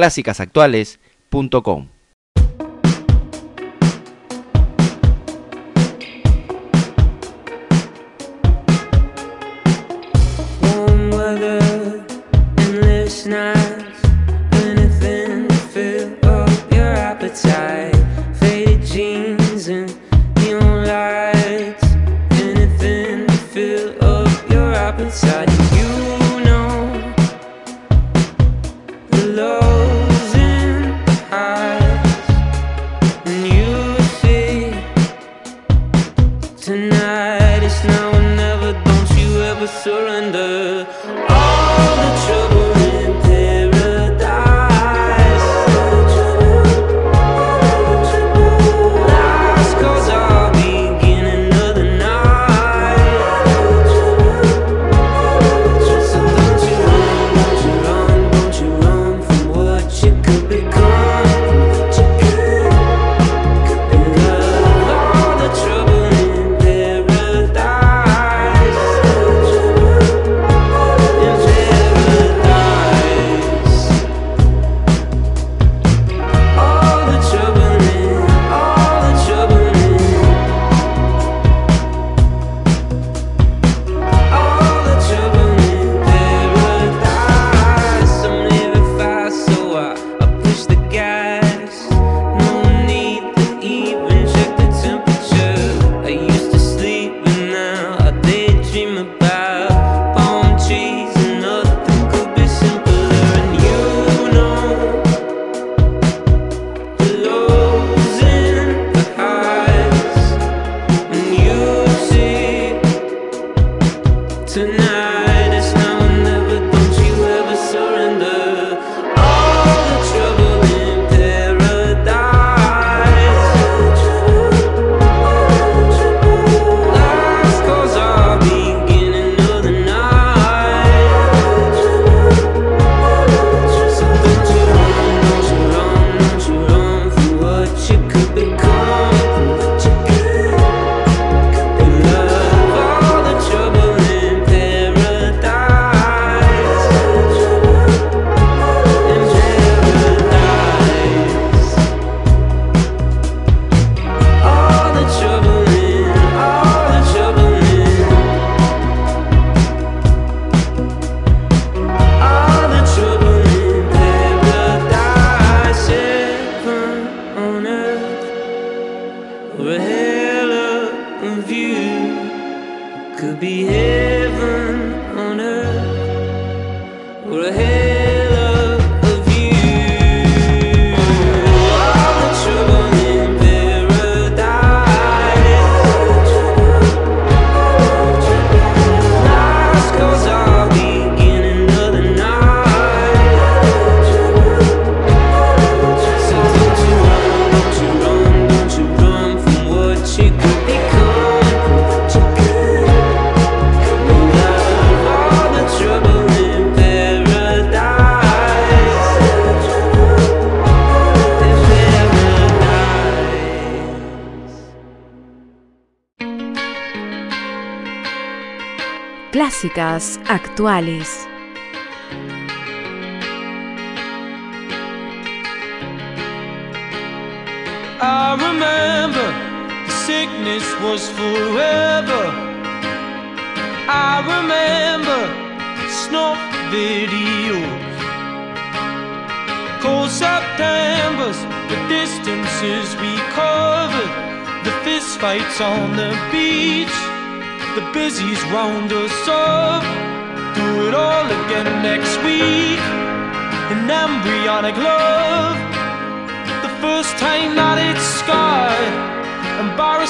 actuales.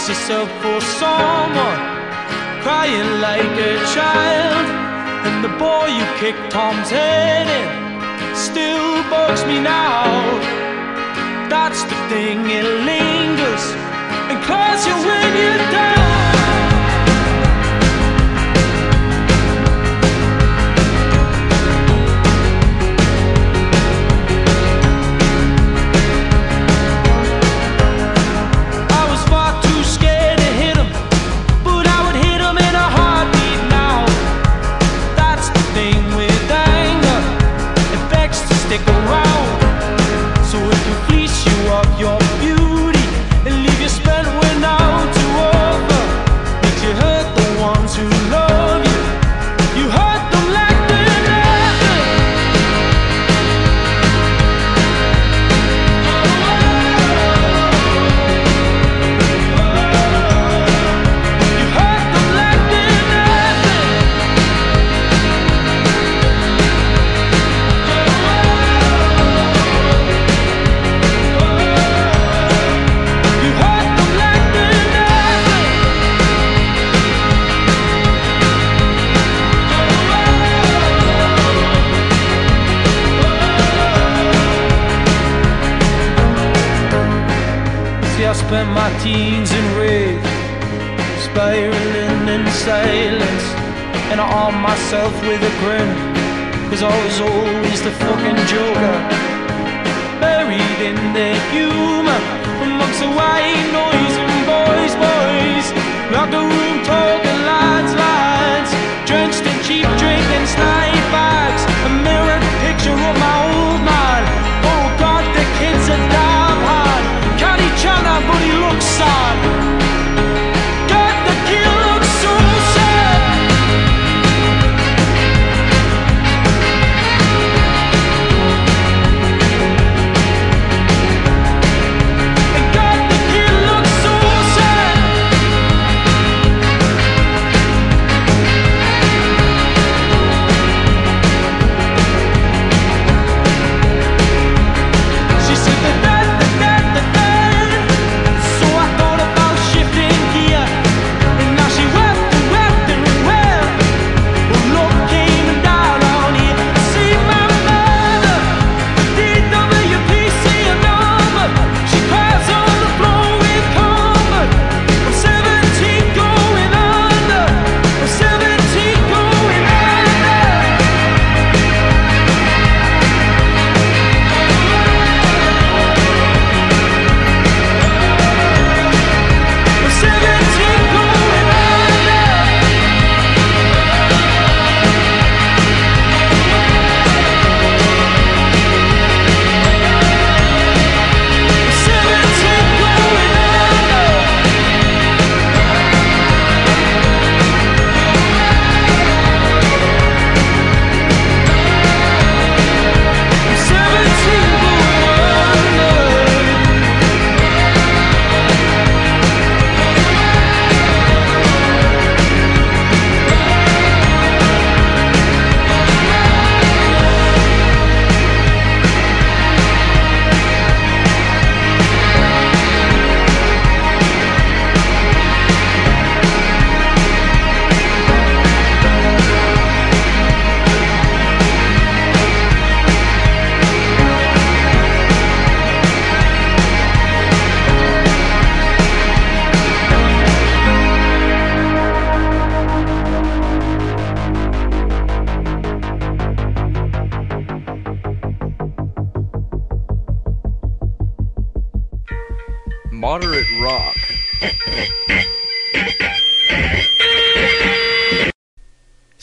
yourself for someone crying like a child. And the boy you kicked Tom's head in still bugs me now. That's the thing, it lingers and claws you when you.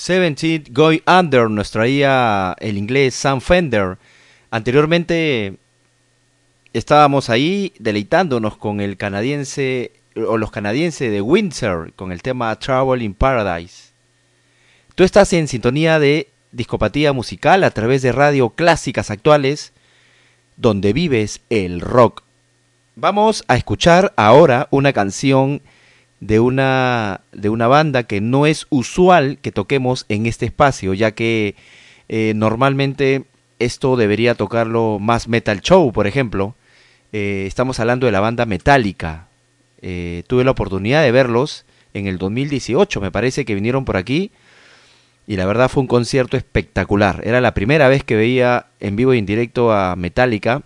Seventeen Going Under nos traía el inglés Sam Fender. Anteriormente estábamos ahí deleitándonos con el canadiense o los canadienses de Windsor con el tema Travel in Paradise. Tú estás en sintonía de discopatía musical a través de radio clásicas actuales donde vives el rock. Vamos a escuchar ahora una canción de una, de una banda que no es usual que toquemos en este espacio, ya que eh, normalmente esto debería tocarlo más Metal Show, por ejemplo. Eh, estamos hablando de la banda Metallica. Eh, tuve la oportunidad de verlos en el 2018, me parece que vinieron por aquí. Y la verdad fue un concierto espectacular. Era la primera vez que veía en vivo y en directo a Metallica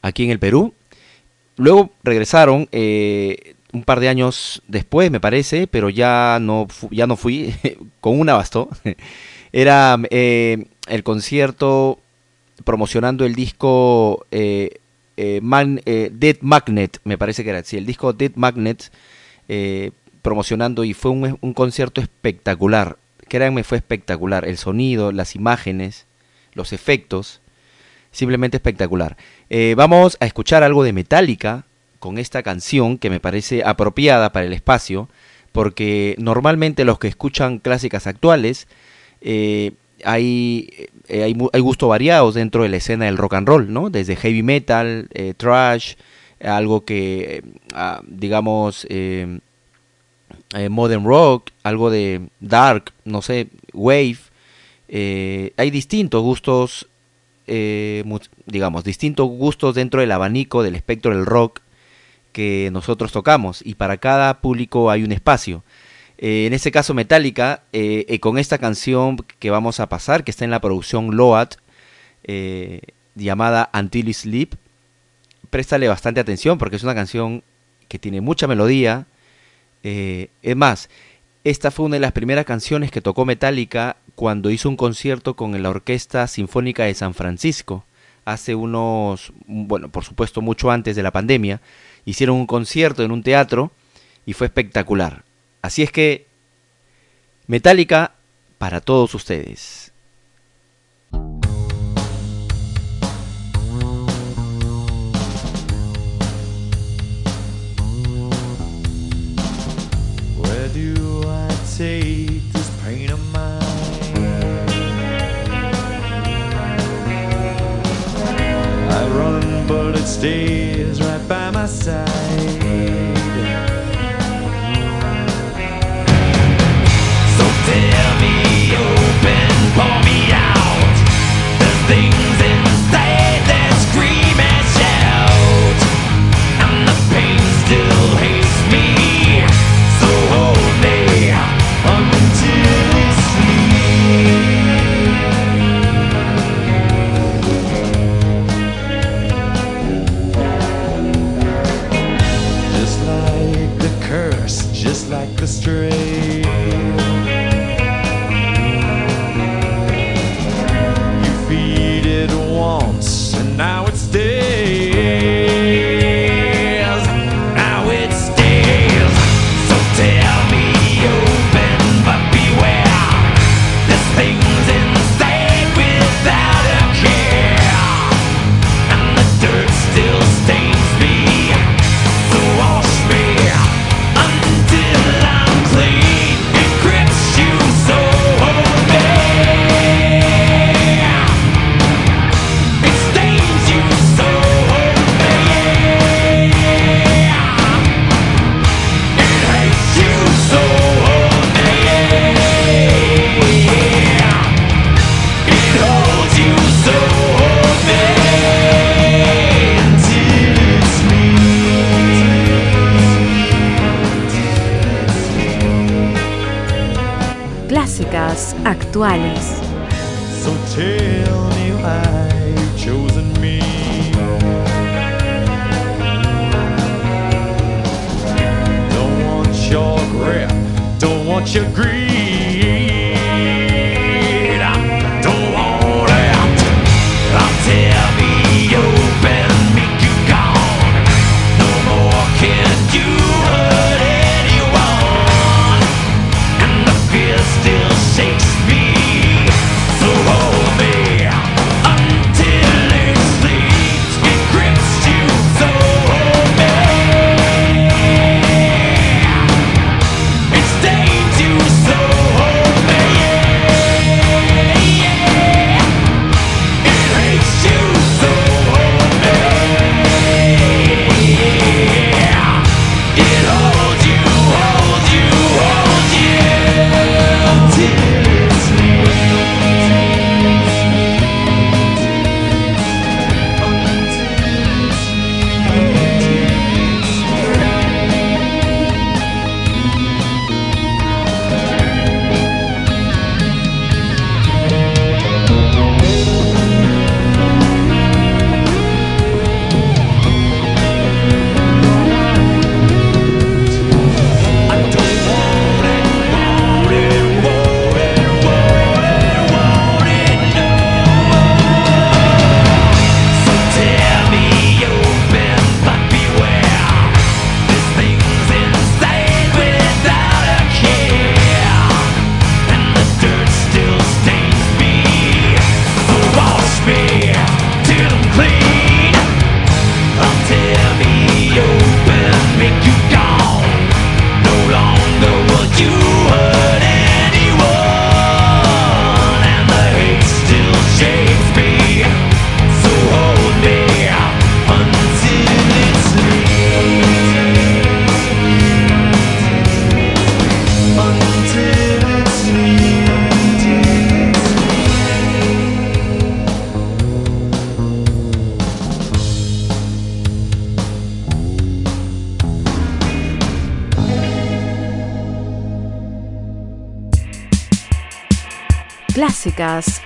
aquí en el Perú. Luego regresaron un par de años después, me parece, pero ya no, ya no fui, [LAUGHS] con una bastó. [LAUGHS] Era eh, el concierto promocionando el disco eh, eh, eh, Dead Magnet, me parece que era así, el disco Dead Magnet, promocionando y fue un, un concierto espectacular. Créanme, fue espectacular. El sonido, las imágenes, los efectos, simplemente espectacular. Vamos a escuchar algo de Metallica con esta canción que me parece apropiada para el espacio, porque normalmente los que escuchan clásicas actuales eh, hay, eh, hay, hay gustos variados dentro de la escena del rock and roll, ¿no? Desde heavy metal, eh, thrash, algo que, eh, ah, digamos, eh, modern rock, algo de dark, no sé, wave. hay distintos gustos, digamos, distintos gustos dentro del abanico del espectro del rock que nosotros tocamos y para cada público hay un espacio. Eh, en este caso Metallica, eh, eh, con esta canción que vamos a pasar, que está en la producción Load, eh, llamada Until You Sleep, préstale bastante atención porque es una canción que tiene mucha melodía. es más, esta fue una de las primeras canciones que tocó Metallica cuando hizo un concierto con la Orquesta Sinfónica de San Francisco. Hace unos, bueno, por supuesto mucho antes de la pandemia, hicieron un concierto en un teatro y fue espectacular. Así es que Metallica para todos ustedes. It stays right by my side.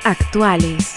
Actuales.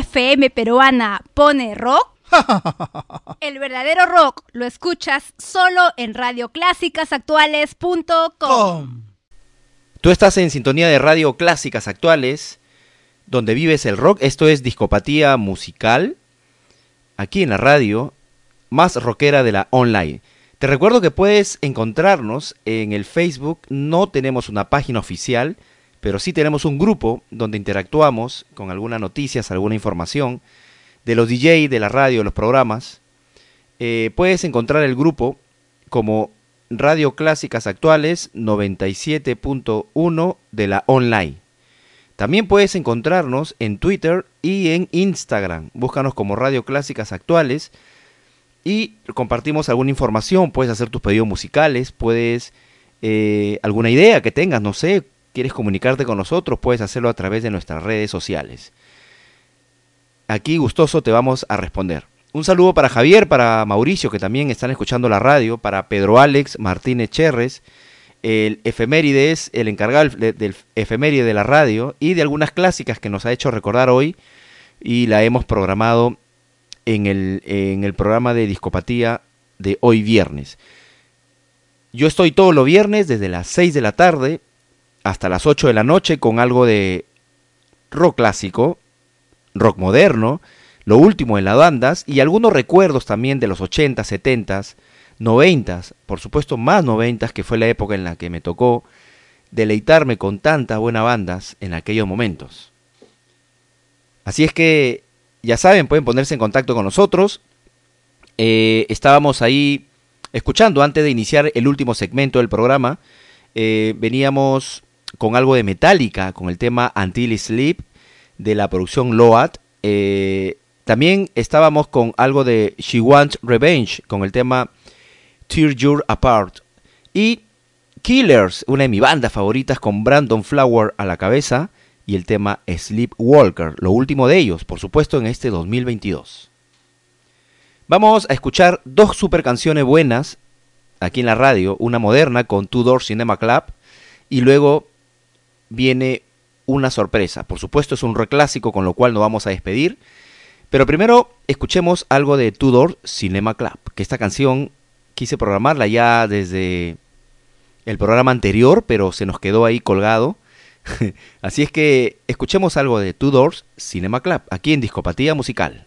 FM peruana pone rock. [LAUGHS] El verdadero rock lo escuchas solo en radioclásicasactuales.com. Tú estás en sintonía de Radio Clásicas Actuales, donde vives el rock. Esto es Discopatía Musical, aquí en la radio más rockera de la online. Te recuerdo que puedes encontrarnos en el Facebook. No tenemos una página oficial, pero sí tenemos un grupo donde interactuamos con algunas noticias, alguna información de los DJ, de la radio, de los programas. Eh, puedes encontrar el grupo como Radio Clásicas Actuales 97.1 de la online. También puedes encontrarnos en Twitter y en Instagram. Búscanos como Radio Clásicas Actuales y compartimos alguna información. Puedes hacer tus pedidos musicales, puedes eh, alguna idea que tengas, no sé, quieres comunicarte con nosotros, puedes hacerlo a través de nuestras redes sociales. Aquí gustoso te vamos a responder. Un saludo para Javier, para Mauricio, que también están escuchando la radio, para Pedro Alex Martínez Cherres, el efemérides, el encargado del, del efeméride de la radio y de algunas clásicas que nos ha hecho recordar hoy y la hemos programado en el, en el programa de discopatía de hoy viernes. Yo estoy todos los viernes desde las 6 de la tarde hasta las 8 de la noche con algo de rock clásico, rock moderno, lo último en las bandas y algunos recuerdos también de los 80, 70, 90, por supuesto más 90 que fue la época en la que me tocó deleitarme con tantas buenas bandas en aquellos momentos. Así es que ya saben, pueden ponerse en contacto con nosotros. Eh, estábamos ahí escuchando antes de iniciar el último segmento del programa. eh, veníamos con algo de Metallica, con el tema Until Sleep de la producción Load. Eh, también estábamos con algo de She Wants Revenge, con el tema Tear You Apart. Y Killers, una de mis bandas favoritas, con Brandon Flower a la cabeza y el tema Sleepwalker, lo último de ellos, por supuesto, en este 2022. Vamos a escuchar dos super canciones buenas aquí en la radio, una moderna con Two Door Cinema Club y luego viene una sorpresa. Por supuesto es un reclásico con lo cual nos vamos a despedir, pero primero escuchemos algo de Two Door Cinema Club, que esta canción quise programarla ya desde el programa anterior, pero se nos quedó ahí colgado. [LAUGHS] Así es que escuchemos algo de Two Doors Cinema Club, aquí en Discopatía Musical.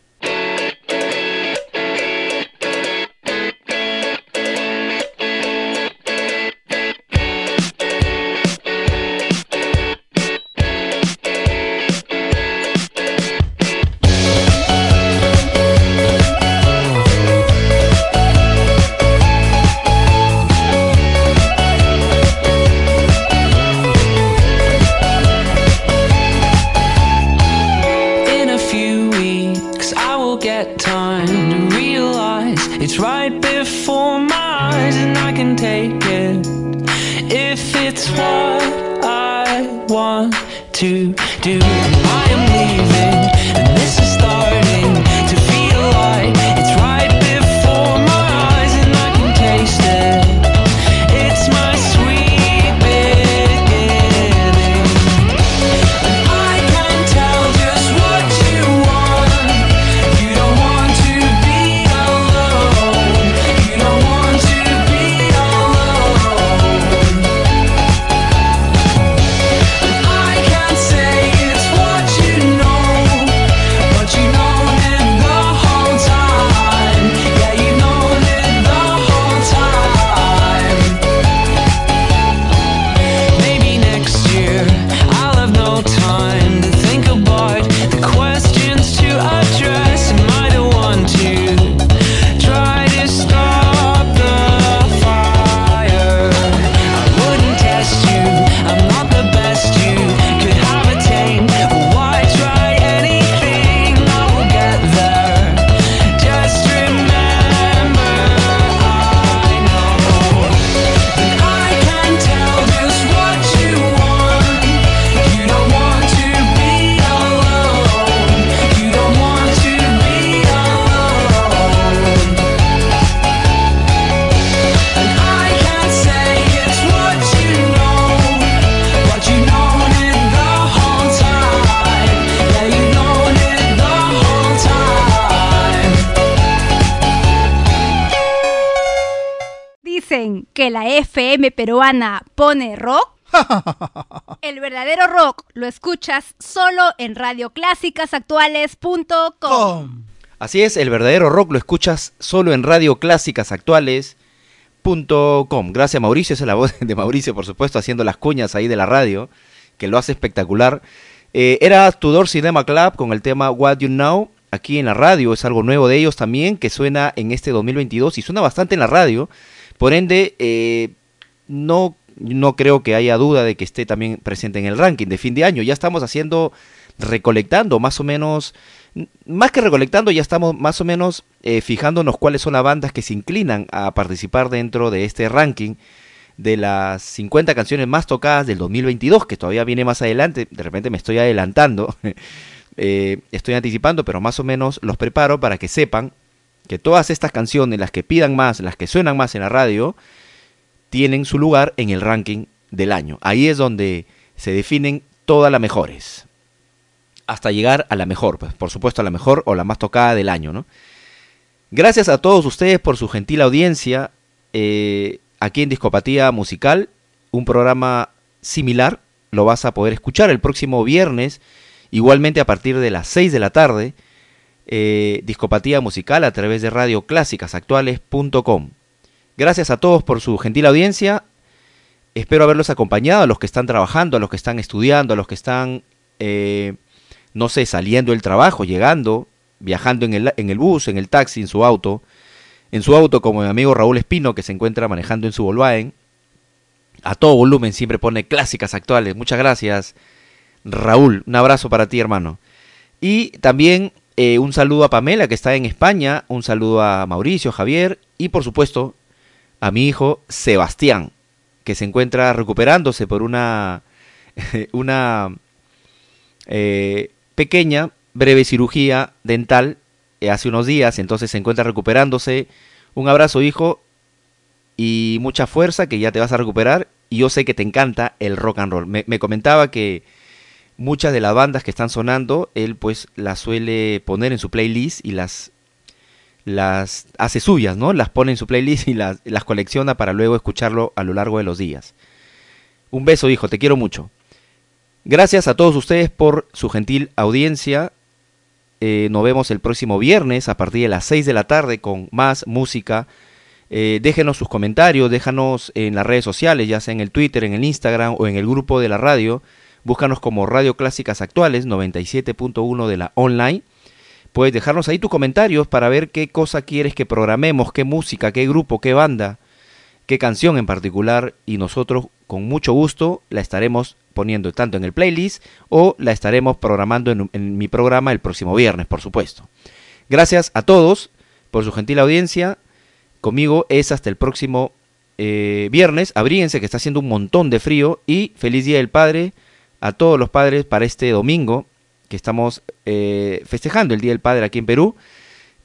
FM peruana pone rock? [LAUGHS] El verdadero rock lo escuchas solo en radioclásicasactuales.com. Así es, el verdadero rock lo escuchas solo en radioclásicasactuales.com. Gracias Mauricio, esa es la voz de Mauricio, por supuesto, haciendo las cuñas ahí de la radio, que lo hace espectacular. Eh, era Tudor Cinema Club con el tema What You Know, aquí en la radio, es algo nuevo de ellos también, que suena en este 2022 y suena bastante en la radio. Por ende, eh, no, no creo que haya duda de que esté también presente en el ranking de fin de año. Ya estamos haciendo, recolectando más o menos, más que recolectando, ya estamos más o menos eh, fijándonos cuáles son las bandas que se inclinan a participar dentro de este ranking de las 50 canciones más tocadas del 2022, que todavía viene más adelante. De repente me estoy adelantando, [LAUGHS] eh, estoy anticipando, pero más o menos los preparo para que sepan que todas estas canciones, las que pidan más, las que suenan más en la radio, tienen su lugar en el ranking del año. Ahí es donde se definen todas las mejores. Hasta llegar a la mejor, pues por supuesto a la mejor o la más tocada del año, ¿no? Gracias a todos ustedes por su gentil audiencia eh, aquí en Discopatía Musical, un programa similar, lo vas a poder escuchar el próximo viernes, igualmente a partir de las 6 de la tarde, eh, Discopatía Musical a través de radioclásicasactuales.com. Gracias a todos por su gentil audiencia. Espero haberlos acompañado, a los que están trabajando, a los que están estudiando, a los que están, eh, no sé, saliendo del trabajo, llegando, viajando en el, en el bus, en el taxi, en su auto. En su auto, como mi amigo Raúl Espino, que se encuentra manejando en su Volkswagen. A todo volumen siempre pone clásicas actuales. Muchas gracias, Raúl. Un abrazo para ti, hermano. Y también eh, un saludo a Pamela, que está en España. Un saludo a Mauricio, Javier. Y por supuesto, a mi hijo Sebastián, que se encuentra recuperándose por una, [LAUGHS] una eh, pequeña, breve cirugía dental eh, hace unos días, entonces se encuentra recuperándose. Un abrazo, hijo, y mucha fuerza, que ya te vas a recuperar. Y yo sé que te encanta el rock and roll. Me, me comentaba que muchas de las bandas que están sonando, él pues las suele poner en su playlist y las las hace suyas, ¿no? Las pone en su playlist y las, las colecciona para luego escucharlo a lo largo de los días. Un beso, hijo, te quiero mucho. Gracias a todos ustedes por su gentil audiencia. Eh, nos vemos el próximo viernes a partir de las 6 de la tarde con más música. Eh, déjenos sus comentarios, déjanos en las redes sociales, ya sea en el Twitter, en el Instagram o en el grupo de la radio. Búscanos como Radio Clásicas Actuales 97.1 de la online. Puedes dejarnos ahí tus comentarios para ver qué cosa quieres que programemos, qué música, qué grupo, qué banda, qué canción en particular y nosotros con mucho gusto la estaremos poniendo tanto en el playlist o la estaremos programando en, mi programa el próximo viernes, por supuesto. Gracias a todos por su gentil audiencia. Conmigo es hasta el próximo eh, viernes. Abríguense que está haciendo un montón de frío y feliz Día del Padre a todos los padres para este domingo que estamos eh, festejando el Día del Padre aquí en Perú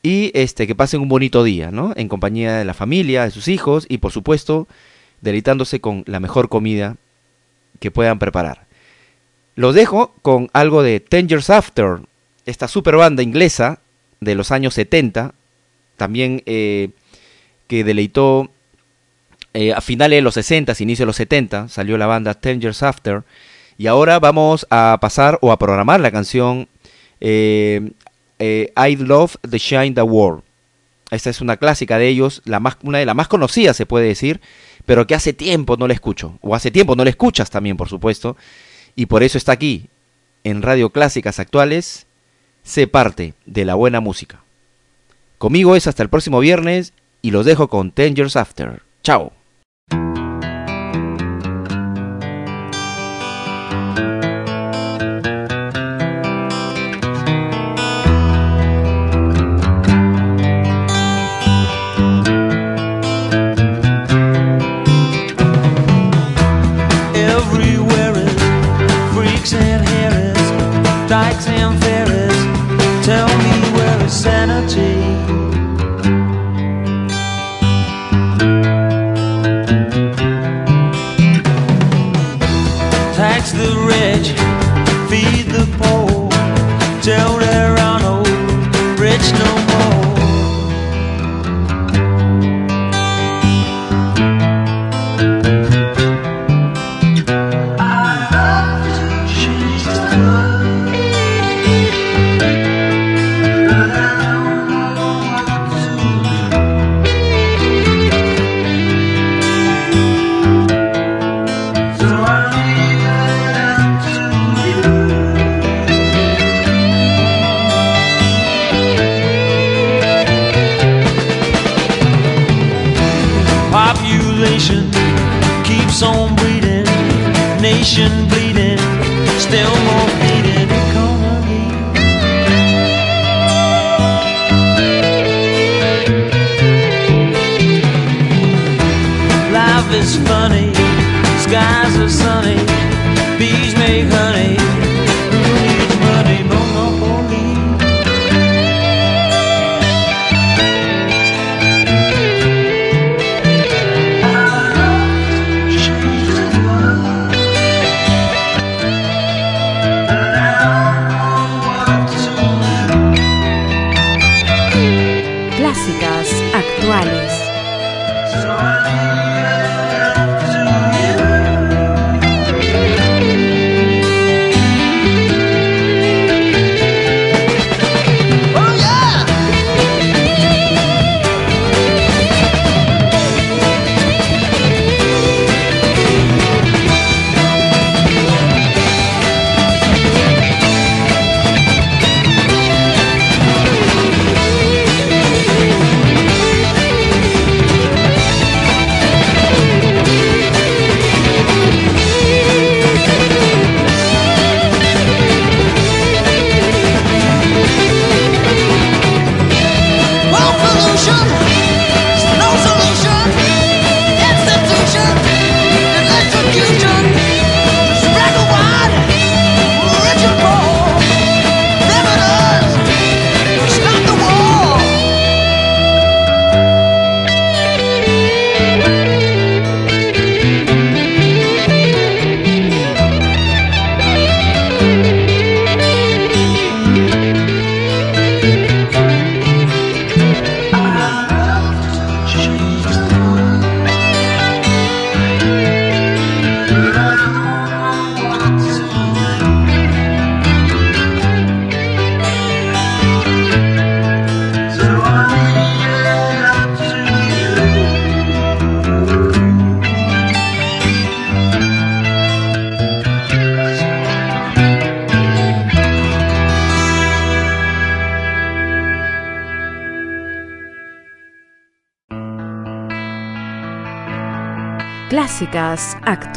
y este que pasen un bonito día, ¿no? En compañía de la familia, de sus hijos y por supuesto deleitándose con la mejor comida que puedan preparar. Los dejo con algo de Ten Years After, esta super banda inglesa de los años 70, también eh, que deleitó eh, a finales de los 60, inicio de los 70, salió la banda Ten Years After. Y ahora vamos a pasar o a programar la canción eh, eh, I Love the Shine the World. Esta es una clásica de ellos, la más, una de las más conocidas se puede decir, pero que hace tiempo no la escucho. O hace tiempo no la escuchas también, por supuesto. Y por eso está aquí, en Radio Clásicas Actuales, sé parte de la buena música. Conmigo es hasta el próximo viernes y los dejo con Ten Years After. Chao.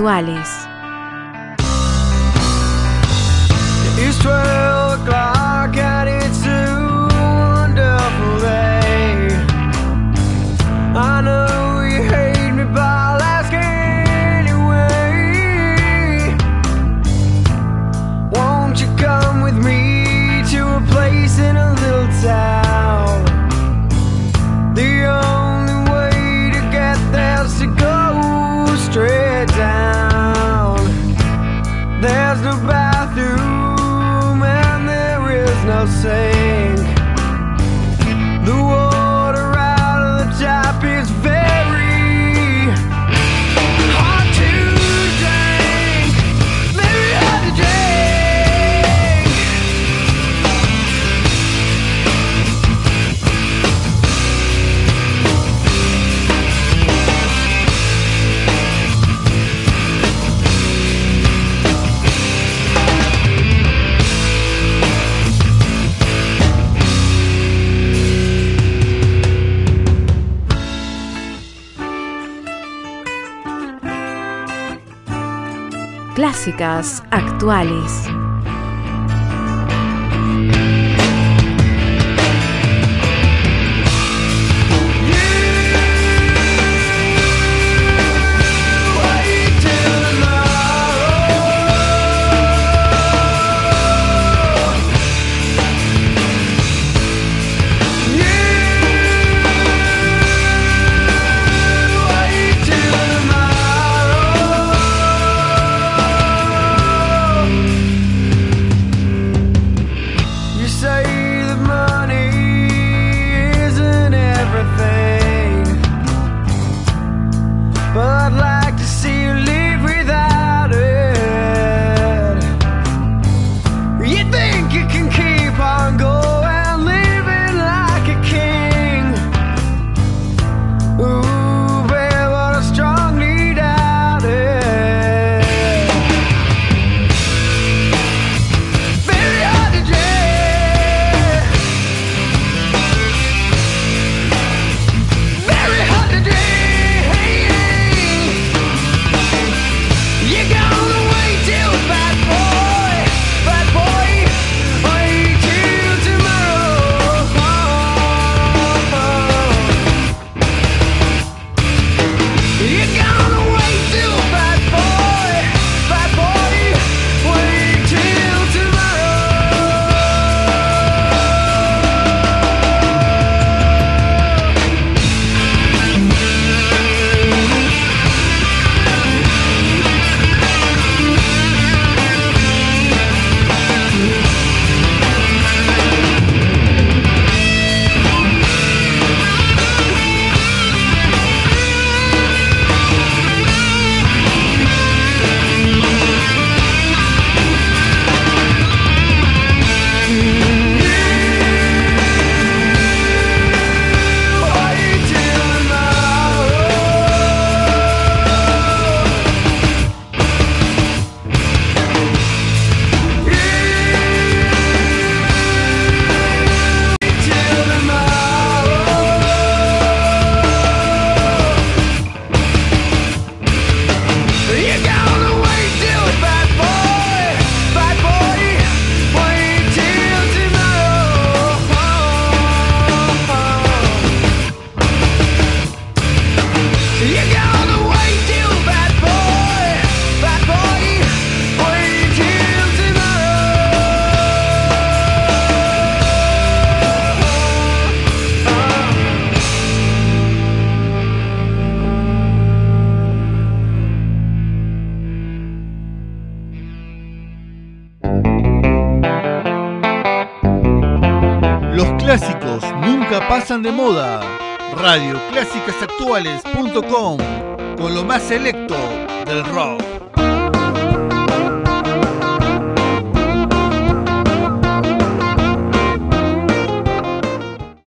Clásicas Clásicas actuales.